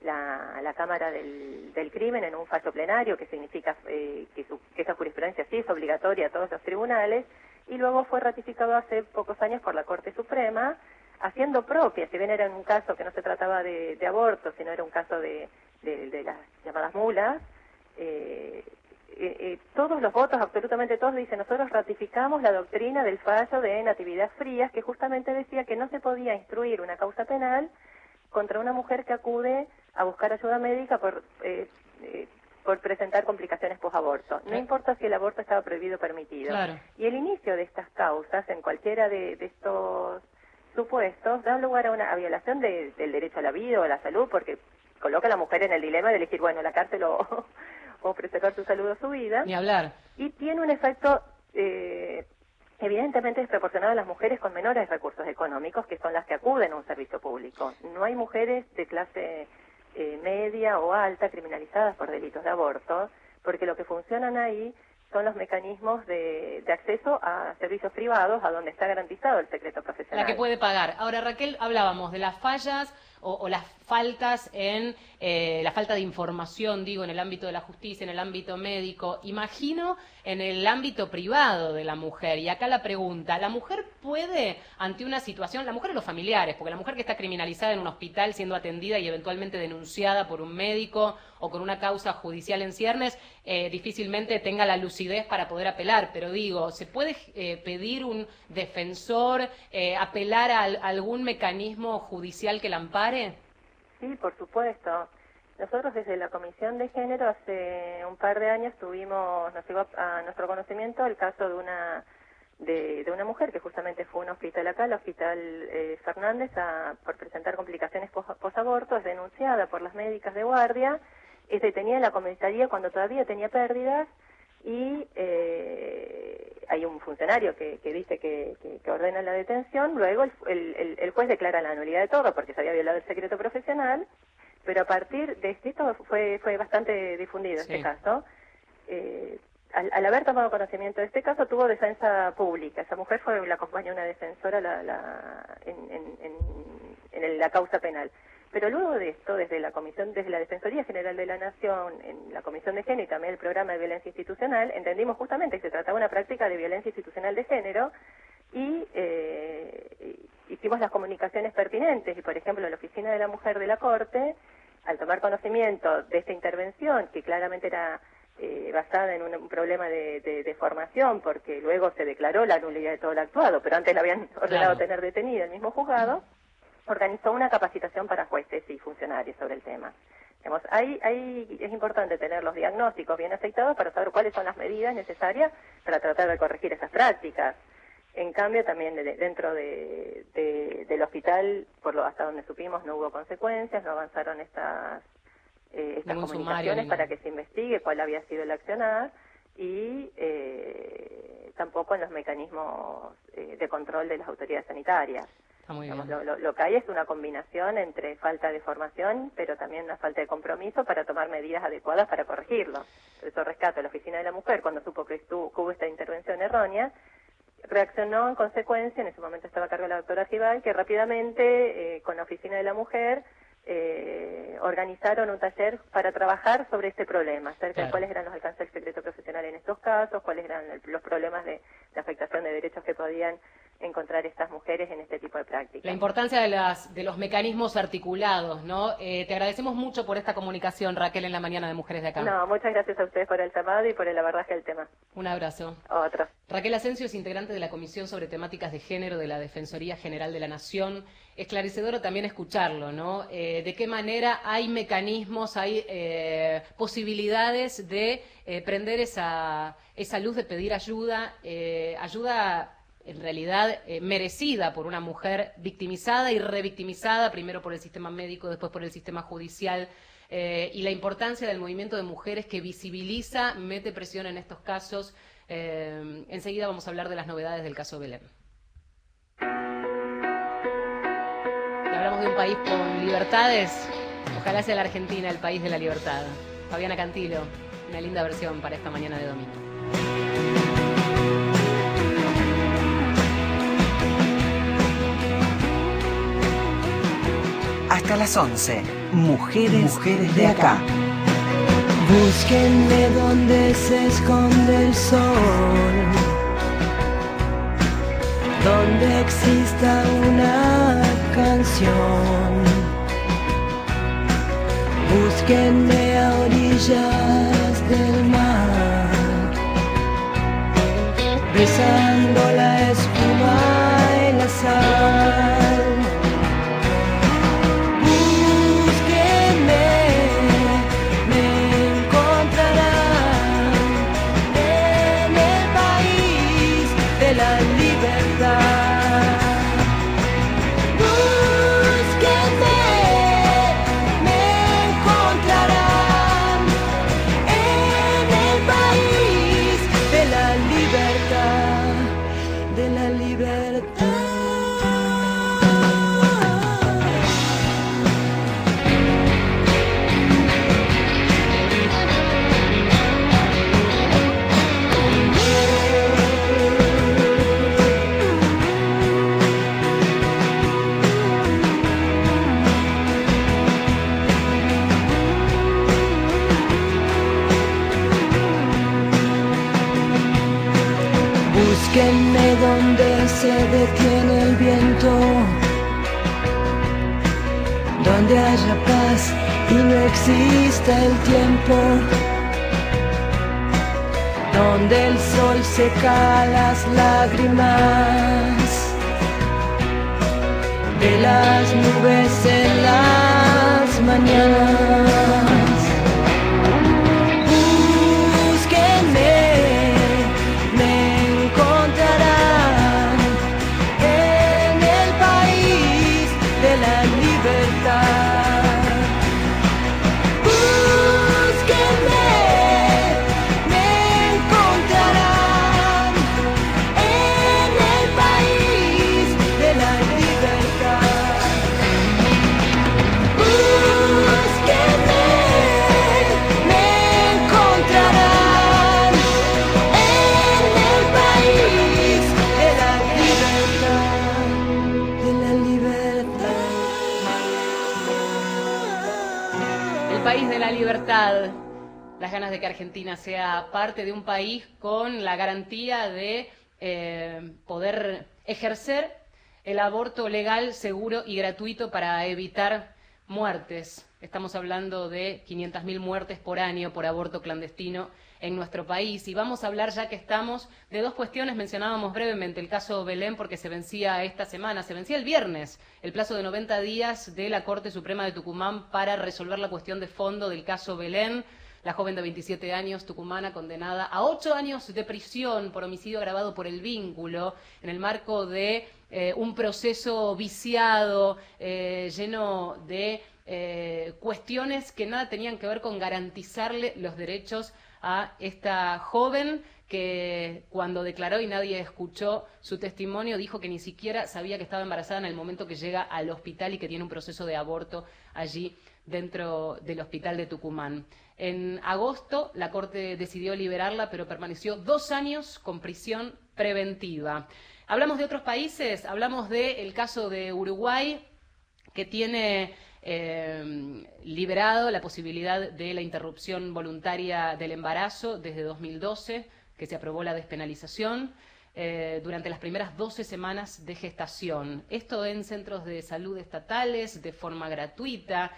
la, la Cámara del, del Crimen en un fallo plenario, que significa eh, que, su- que esa jurisprudencia sí es obligatoria a todos los tribunales, y luego fue ratificado hace pocos años por la Corte Suprema, haciendo propia, si bien era un caso que no se trataba de, aborto, sino era un caso de, de- de las llamadas mulas, eh, eh, eh, todos los votos, absolutamente todos, dicen, nosotros ratificamos la doctrina del fallo de Natividad Frías, que justamente decía que no se podía instruir una causa penal contra una mujer que acude a buscar ayuda médica por, eh, eh, por presentar complicaciones posaborto. No importa si el aborto estaba prohibido o permitido. Claro. Y el inicio de estas causas, en cualquiera de, de estos supuestos, da lugar a una a violación de- del derecho a la vida o a la salud, porque coloca a la mujer en el dilema de elegir, bueno, la cárcel o, o preservar su salud o su vida. Ni hablar. Y tiene un efecto eh, evidentemente desproporcionado a las mujeres con menores recursos económicos, que son las que acuden a un servicio público. No hay mujeres de clase eh, media o alta criminalizadas por delitos de aborto, porque lo que funcionan ahí son los mecanismos de, de acceso a servicios privados, a donde está garantizado el secreto profesional. La que puede pagar. Ahora, Raquel, hablábamos de las fallas o, las faltas en eh, la falta de información, digo, en el ámbito de la justicia, en el ámbito médico. Imagino en el ámbito privado de la mujer. Y acá la pregunta, ¿la mujer puede, ante una situación, la mujer y los familiares, porque la mujer que está criminalizada en un hospital siendo atendida y eventualmente denunciada por un médico o con una causa judicial en ciernes, eh, difícilmente tenga la lucidez para poder apelar. Pero digo, ¿se puede eh, pedir un defensor, apelar a algún mecanismo judicial que la ampare? Sí, por supuesto. Nosotros desde la Comisión de Género hace un par de años tuvimos, nos llegó a nuestro conocimiento el caso de una de, una mujer que justamente fue a un hospital acá, el Hospital eh, Fernández, a- por presentar complicaciones pos- posaborto, es denunciada por las médicas de guardia, es detenida en la comisaría cuando todavía tenía pérdidas y eh, hay un funcionario que, que dice que, que- que ordena la detención, luego el, el- juez declara la nulidad de todo porque se había violado el secreto profesional, pero a partir de esto fue, fue bastante difundido Sí. este caso. Eh, al, al haber tomado conocimiento de este caso, tuvo defensa pública. Esa mujer fue la acompañó una defensora la, la- en, en- en- la causa penal. Pero luego de esto, desde la comisión, desde la Defensoría General de la Nación, en la Comisión de Género y también el programa de violencia institucional, entendimos justamente que se trataba de una práctica de violencia institucional de género y eh, hicimos las comunicaciones pertinentes. Y, por ejemplo, la Oficina de la Mujer de la Corte, al tomar conocimiento de esta intervención, que claramente era eh, basada en un, un problema de, de- de formación, porque luego se declaró la nulidad de todo lo actuado, pero antes la habían ordenado Claro. tener detenida el mismo juzgado, organizó una capacitación para jueces y funcionarios sobre el tema. Digamos, hay, hay, es importante tener los diagnósticos bien aceitados para saber cuáles son las medidas necesarias para tratar de corregir esas prácticas. En cambio, también de- dentro de, de- del hospital, por lo hasta donde supimos, no hubo consecuencias, no avanzaron estas, eh, estas Ningún comunicaciones ni para que se investigue cuál había sido el accionar y eh, tampoco en los mecanismos eh, de control de las autoridades sanitarias. Está muy Digamos, bien. lo, lo- lo que hay es una combinación entre falta de formación, pero también una falta de compromiso para tomar medidas adecuadas para corregirlo. Por eso rescato la Oficina de la Mujer, cuando supo que, hubo esta intervención errónea, reaccionó en consecuencia, en ese momento estaba a cargo la doctora Gibal, que rápidamente, eh, con la Oficina de la Mujer, eh, organizaron un taller para trabajar sobre este problema, acerca Claro. de cuáles eran los alcances del secreto profesional en estos casos, cuáles eran los problemas de, de afectación de derechos que podían encontrar estas mujeres en este tipo de prácticas. La importancia de, las, de los mecanismos articulados, ¿no? Eh, te agradecemos mucho por esta comunicación, Raquel, en la mañana de Mujeres de Acá. No, muchas gracias a ustedes por el llamado y por el abordaje del tema. Un abrazo. Otro. Raquel Asensio es integrante de la Comisión sobre Temáticas de Género de la Defensoría General de la Nación. Esclarecedor también escucharlo, ¿no? Eh, de qué manera hay mecanismos, hay eh, posibilidades de prender esa, esa luz de pedir ayuda, ayuda en realidad eh, merecida por una mujer victimizada y revictimizada, primero por el sistema médico, después por el sistema judicial, eh, y la importancia del movimiento de mujeres que visibiliza, mete presión en estos casos. Eh, enseguida vamos a hablar de las novedades del caso Belén. Hablamos de un país con libertades. Ojalá sea la Argentina el país de la libertad. Fabiana Cantilo, una linda versión para esta mañana de domingo. Hasta las 11. Mujeres, Mujeres de acá. Búsquenme donde se esconde el sol, donde exista una canción. Búsquenme a orillas del mar, besando la espuma y la sal. Detiene el viento, donde haya paz y no exista el tiempo, donde el sol seca las lágrimas de las nubes en las mañanas. Libertad. Las ganas de que Argentina sea parte de un país con la garantía de eh, poder ejercer el aborto legal, seguro y gratuito para evitar muertes. Estamos hablando de 500.000 muertes por año por aborto clandestino en nuestro país. Y vamos a hablar, ya que estamos, de dos cuestiones. Mencionábamos brevemente el caso Belén porque se vencía esta semana, se vencía el viernes, el plazo de 90 días de la Corte Suprema de Tucumán para resolver la cuestión de fondo del caso Belén. La joven de 27 años, tucumana, condenada a ocho años de prisión por homicidio agravado por el vínculo en el marco de eh, un proceso viciado, eh, lleno de eh, cuestiones que nada tenían que ver con garantizarle los derechos a esta joven que cuando declaró y nadie escuchó su testimonio dijo que ni siquiera sabía que estaba embarazada en el momento que llega al hospital y que tiene un proceso de aborto allí dentro del hospital de Tucumán. En agosto la Corte decidió liberarla, pero permaneció dos años con prisión preventiva. Hablamos de otros países, hablamos del caso de Uruguay, que tiene eh, liberado la posibilidad de la interrupción voluntaria del embarazo desde 2012, que se aprobó la despenalización. eh, durante las primeras 12 semanas de gestación. Esto en centros de salud estatales, de forma gratuita.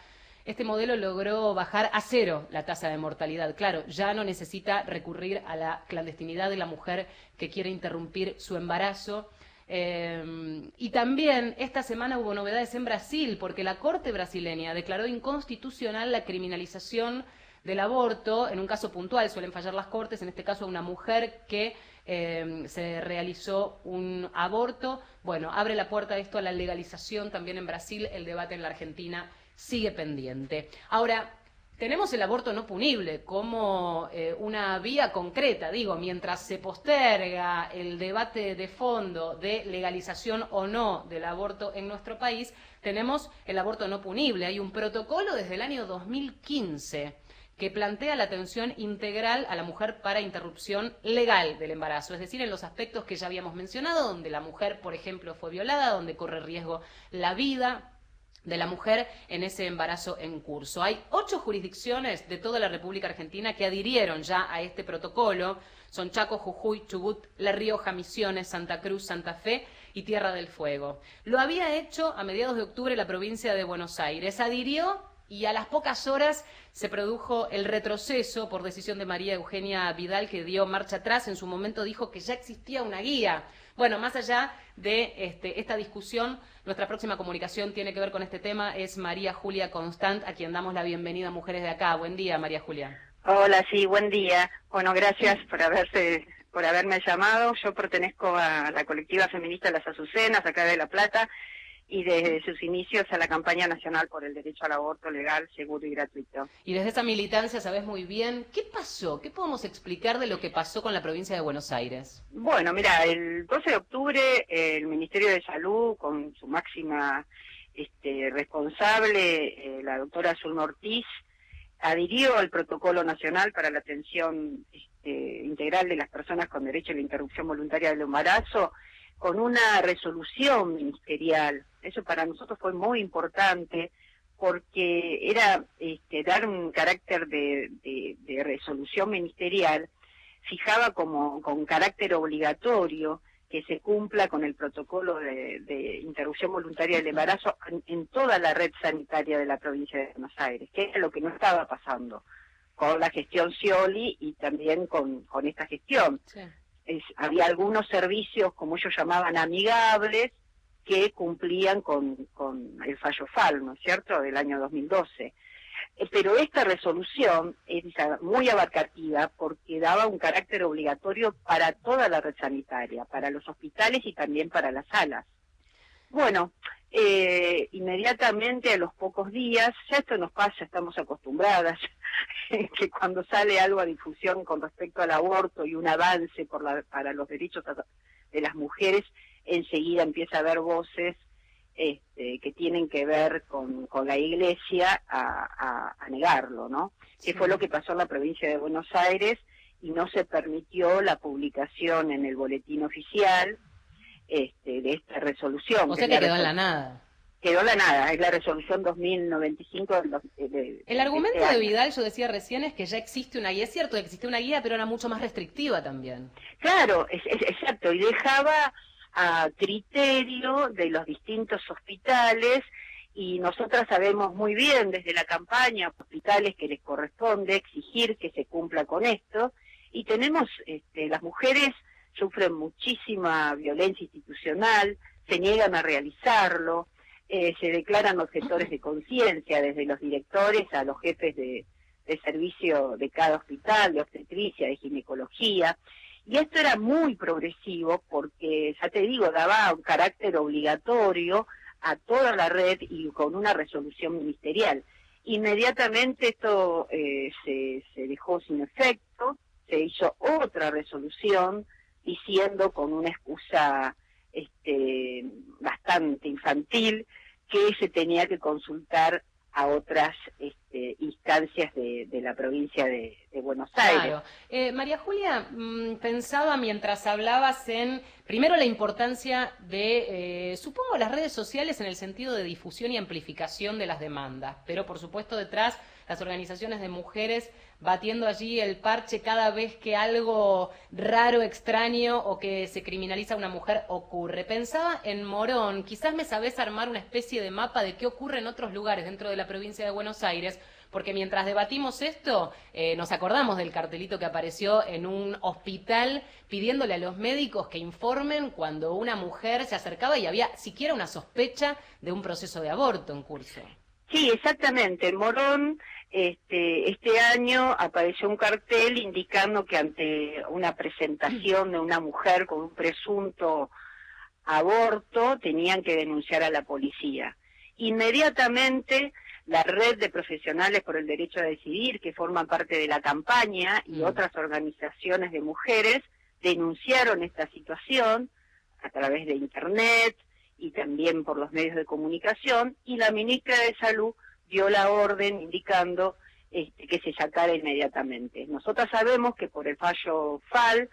Este modelo logró bajar a cero la tasa de mortalidad. Claro, ya no necesita recurrir a la clandestinidad de la mujer que quiere interrumpir su embarazo. Eh, y también esta semana hubo novedades en Brasil, porque la Corte brasileña declaró inconstitucional la criminalización del aborto. En un caso puntual suelen fallar las Cortes, en este caso a una mujer que eh, se realizó un aborto. Bueno, abre la puerta esto a la legalización también en Brasil. El debate en la Argentina sigue pendiente. Ahora, tenemos el aborto no punible como eh, una vía concreta, digo, mientras se posterga el debate de fondo de legalización o no del aborto en nuestro país, tenemos el aborto no punible. Hay un protocolo desde el año 2015 que plantea la atención integral a la mujer para interrupción legal del embarazo, es decir, en los aspectos que ya habíamos mencionado, donde la mujer, por ejemplo, fue violada, donde corre riesgo la vida, de la mujer en ese embarazo en curso. Hay ocho jurisdicciones de toda la República Argentina que adhirieron ya a este protocolo. Son Chaco, Jujuy, Chubut, La Rioja, Misiones, Santa Cruz, Santa Fe y Tierra del Fuego. Lo había hecho a mediados de octubre la provincia de Buenos Aires. Adhirió y a las pocas horas se produjo el retroceso por decisión de María Eugenia Vidal, que dio marcha atrás. En su momento dijo que ya existía una guía. Bueno, más allá de este, esta discusión, nuestra próxima comunicación tiene que ver con este tema. Es María Julia Constant, a quien damos la bienvenida a Mujeres de Acá. Buen día, María Julia. Hola, sí, buen día. Bueno, gracias por haberse, por haberme llamado. Yo pertenezco a la colectiva feminista Las Azucenas, acá de La Plata, y desde sus inicios a la campaña nacional por el derecho al aborto legal, seguro y gratuito. Y desde esa militancia sabes muy bien qué pasó, qué podemos explicar de lo que pasó con la provincia de Buenos Aires. Bueno, mira, el 12 de octubre el Ministerio de Salud, con su máxima este, responsable, eh, la doctora Zulma Ortiz, adhirió al protocolo nacional para la atención este, integral de las personas con derecho a la interrupción voluntaria del embarazo con una resolución ministerial. Eso para nosotros fue muy importante porque era este, dar un carácter de, de, de resolución ministerial, fijaba como con carácter obligatorio que se cumpla con el protocolo de, de interrupción voluntaria del embarazo en, en toda la red sanitaria de la provincia de Buenos Aires, que es lo que no estaba pasando con la gestión Scioli y también con, con esta gestión. Es- había algunos servicios, como ellos llamaban, amigables, que cumplían con, el fallo FAL, ¿no es cierto?, del año 2012. Eh, Pero esta resolución es muy abarcativa porque daba un carácter obligatorio para toda la red sanitaria, para los hospitales y también para las salas. Bueno, eh, inmediatamente a los pocos días, ya esto nos pasa, estamos acostumbradas, que cuando sale algo a difusión con respecto al aborto y un avance por la- para los derechos de las mujeres, enseguida empieza a haber voces este, que tienen que ver con, con la iglesia a, a- a negarlo, ¿no? Que fue lo que pasó en la provincia de Buenos Aires y no se permitió la publicación en el boletín oficial este, de esta resolución. O sea que quedó en la nada. Quedó en la nada, es la resolución 2095 del de- El argumento este de. Vidal, yo decía recién, es que ya existe una guía. Es cierto que existía una guía, pero era mucho más restrictiva también. Claro, es, es- exacto, y dejaba a criterio de los distintos hospitales y nosotras sabemos muy bien desde la campaña hospitales que les corresponde exigir que se cumpla con esto y tenemos, este, las mujeres sufren muchísima violencia institucional, se niegan a realizarlo, eh, se declaran objetores de conciencia desde los directores a los jefes de, de servicio de cada hospital, de obstetricia, de ginecología. Y esto era muy progresivo porque, ya te digo, daba un carácter obligatorio a toda la red y con una resolución ministerial. Inmediatamente esto eh, se, se dejó sin efecto, se hizo otra resolución diciendo con una excusa este, bastante infantil que se tenía que consultar a otras este, instancias de, de la provincia de, de Buenos Aires. Claro. Eh, María Julia, mm, pensaba mientras hablabas en, primero, la importancia de, eh, supongo, las redes sociales en el sentido de difusión y amplificación de las demandas, pero por supuesto detrás las organizaciones de mujeres batiendo allí el parche cada vez que algo raro, extraño o que se criminaliza a una mujer ocurre. Pensaba en Morón, quizás me sabés armar una especie de mapa de qué ocurre en otros lugares dentro de la provincia de Buenos Aires, porque mientras debatimos esto, eh, nos acordamos del cartelito que apareció en un hospital pidiéndole a los médicos que informen cuando una mujer se acercaba y había siquiera una sospecha de un proceso de aborto en curso. Sí, exactamente. En Morón, este, este año apareció un cartel indicando que ante una presentación de una mujer con un presunto aborto tenían que denunciar a la policía. Inmediatamente la red de profesionales por el derecho a decidir, que forman parte de la campaña, y otras organizaciones de mujeres, denunciaron esta situación a través de Internet y también por los medios de comunicación, y la ministra de Salud dio la orden indicando este, que se sacara inmediatamente. Nosotras sabemos que por el fallo FAL,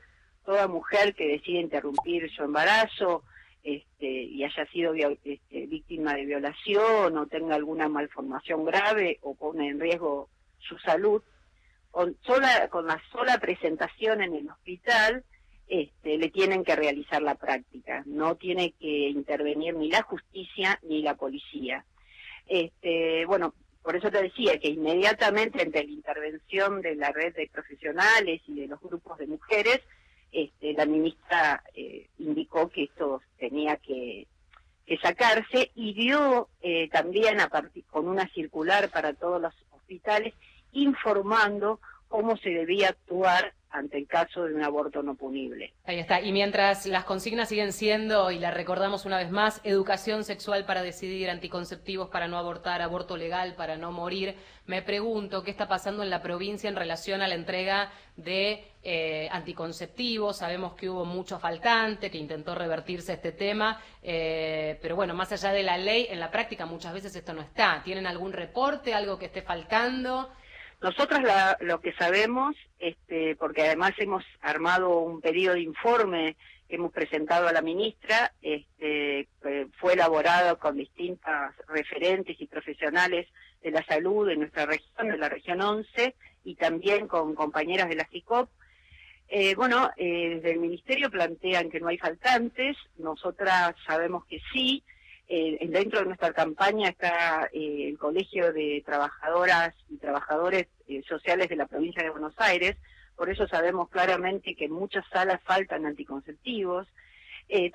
toda mujer que decide interrumpir su embarazo este, y haya sido este, víctima de violación o tenga alguna malformación grave o pone en riesgo su salud, con, sola, con la sola presentación en el hospital este, le tienen que realizar la práctica. No tiene que intervenir ni la justicia ni la policía. Este, bueno, por eso te decía que inmediatamente ante la intervención de la red de profesionales y de los grupos de mujeres, este, la ministra eh, indicó que esto tenía que, sacarse y dio eh, también a con una circular para todos los hospitales informando cómo se debía actuar ante el caso de un aborto no punible. Ahí está. Y mientras las consignas siguen siendo, y la recordamos una vez más, educación sexual para decidir, anticonceptivos para no abortar, aborto legal para no morir, me pregunto qué está pasando en la provincia en relación a la entrega de eh, anticonceptivos. Sabemos que hubo mucho faltante, que intentó revertirse este tema, eh, pero bueno, más allá de la ley, en la práctica muchas veces esto no está. ¿Tienen algún reporte, algo que esté faltando? Nosotras la- lo que sabemos, este, porque además hemos armado un pedido de informe que hemos presentado a la ministra, este, fue elaborado con distintas referentes y profesionales de la salud de nuestra región, de la región 11, y también con compañeras de la CICOP. Eh, bueno, eh, desde el Ministerio plantean que no hay faltantes, nosotras sabemos que sí. Eh, dentro de nuestra campaña está eh, el Colegio de Trabajadoras y Trabajadores eh, Sociales de la provincia de Buenos Aires, por eso sabemos claramente que en muchas salas faltan anticonceptivos.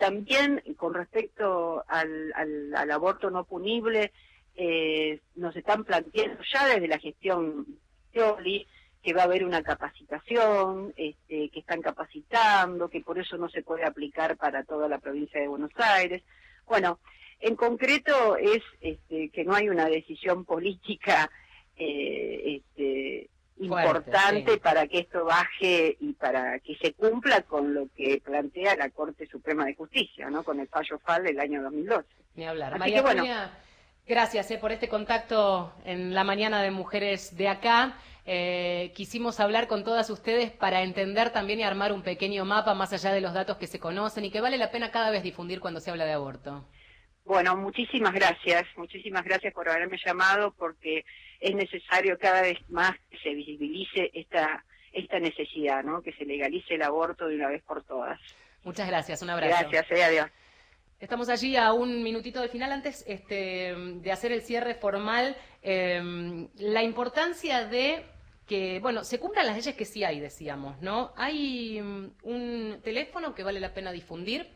También con respecto al, aborto no punible, nos están planteando ya desde la gestión Scioli que va a haber una capacitación, este, que están capacitando, que por eso no se puede aplicar para toda la provincia de Buenos Aires. Bueno, en concreto es este, que no hay una decisión política eh, este, importante sí. para que esto baje y para que se cumpla con lo que plantea la Corte Suprema de Justicia, ¿no? Con el fallo FAL del año 2012. Ni hablar. Así María que bueno. Gracias eh, por este contacto en la mañana de Mujeres de Acá. Eh, quisimos hablar con todas ustedes para entender también y armar un pequeño mapa más allá de los datos que se conocen y que vale la pena cada vez difundir cuando se habla de aborto. Bueno, muchísimas gracias, muchísimas gracias por haberme llamado porque es necesario cada vez más que se visibilice esta esta necesidad, ¿no? Que se legalice el aborto de una vez por todas. Muchas gracias, un abrazo. Gracias, eh, adiós. Estamos allí a un minutito del final. Antes este, de hacer el cierre formal, eh, la importancia de que, bueno, se cumplan las leyes que sí hay, decíamos, ¿no? Hay mm, un teléfono que vale la pena difundir,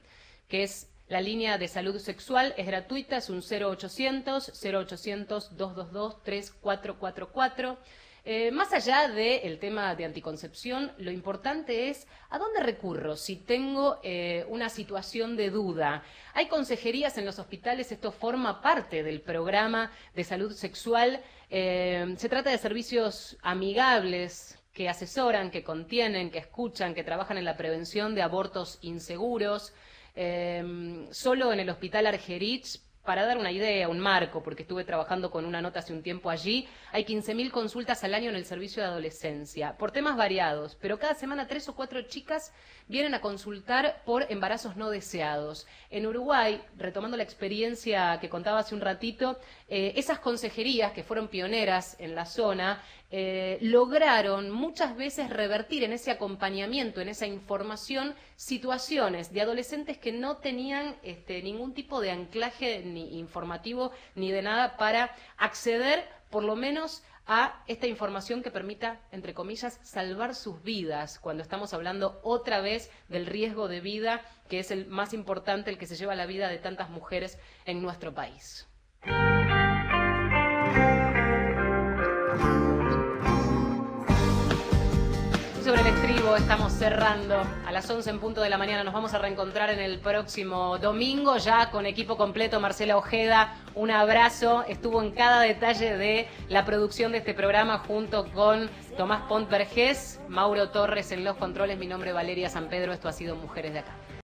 que es la línea de salud sexual, es gratuita, es un 0800 0800 222 3444. Eh, más allá del tema de anticoncepción, lo importante es a dónde recurro si tengo eh, una situación de duda. Hay consejerías en los hospitales, esto forma parte del programa de salud sexual. Eh, se trata de servicios amigables que asesoran, que contienen, que escuchan, que trabajan en la prevención de abortos inseguros. Eh, solo en el Hospital Argerich, para dar una idea, un marco, porque estuve trabajando con una nota hace un tiempo allí, hay 15.000 consultas al año en el servicio de adolescencia, por temas variados, pero cada semana tres o cuatro chicas vienen a consultar por embarazos no deseados. En Uruguay, retomando la experiencia que contaba hace un ratito, eh, esas consejerías que fueron pioneras en la zona, eh, lograron muchas veces revertir en ese acompañamiento, en esa información, situaciones de adolescentes que no tenían este, ningún tipo de anclaje ni informativo ni de nada para acceder por lo menos a esta información que permita, entre comillas, salvar sus vidas, cuando estamos hablando otra vez del riesgo de vida, que es el más importante, el que se lleva la vida de tantas mujeres en nuestro país. Estamos cerrando a las 11 en punto de la mañana. Nos vamos a reencontrar en el próximo domingo ya con equipo completo. Marcela Ojeda, un abrazo. Estuvo en cada detalle de la producción de este programa junto con Tomás Pont Vergés, Mauro Torres en los controles. Mi nombre es Valeria San Pedro. Esto ha sido Mujeres de Acá.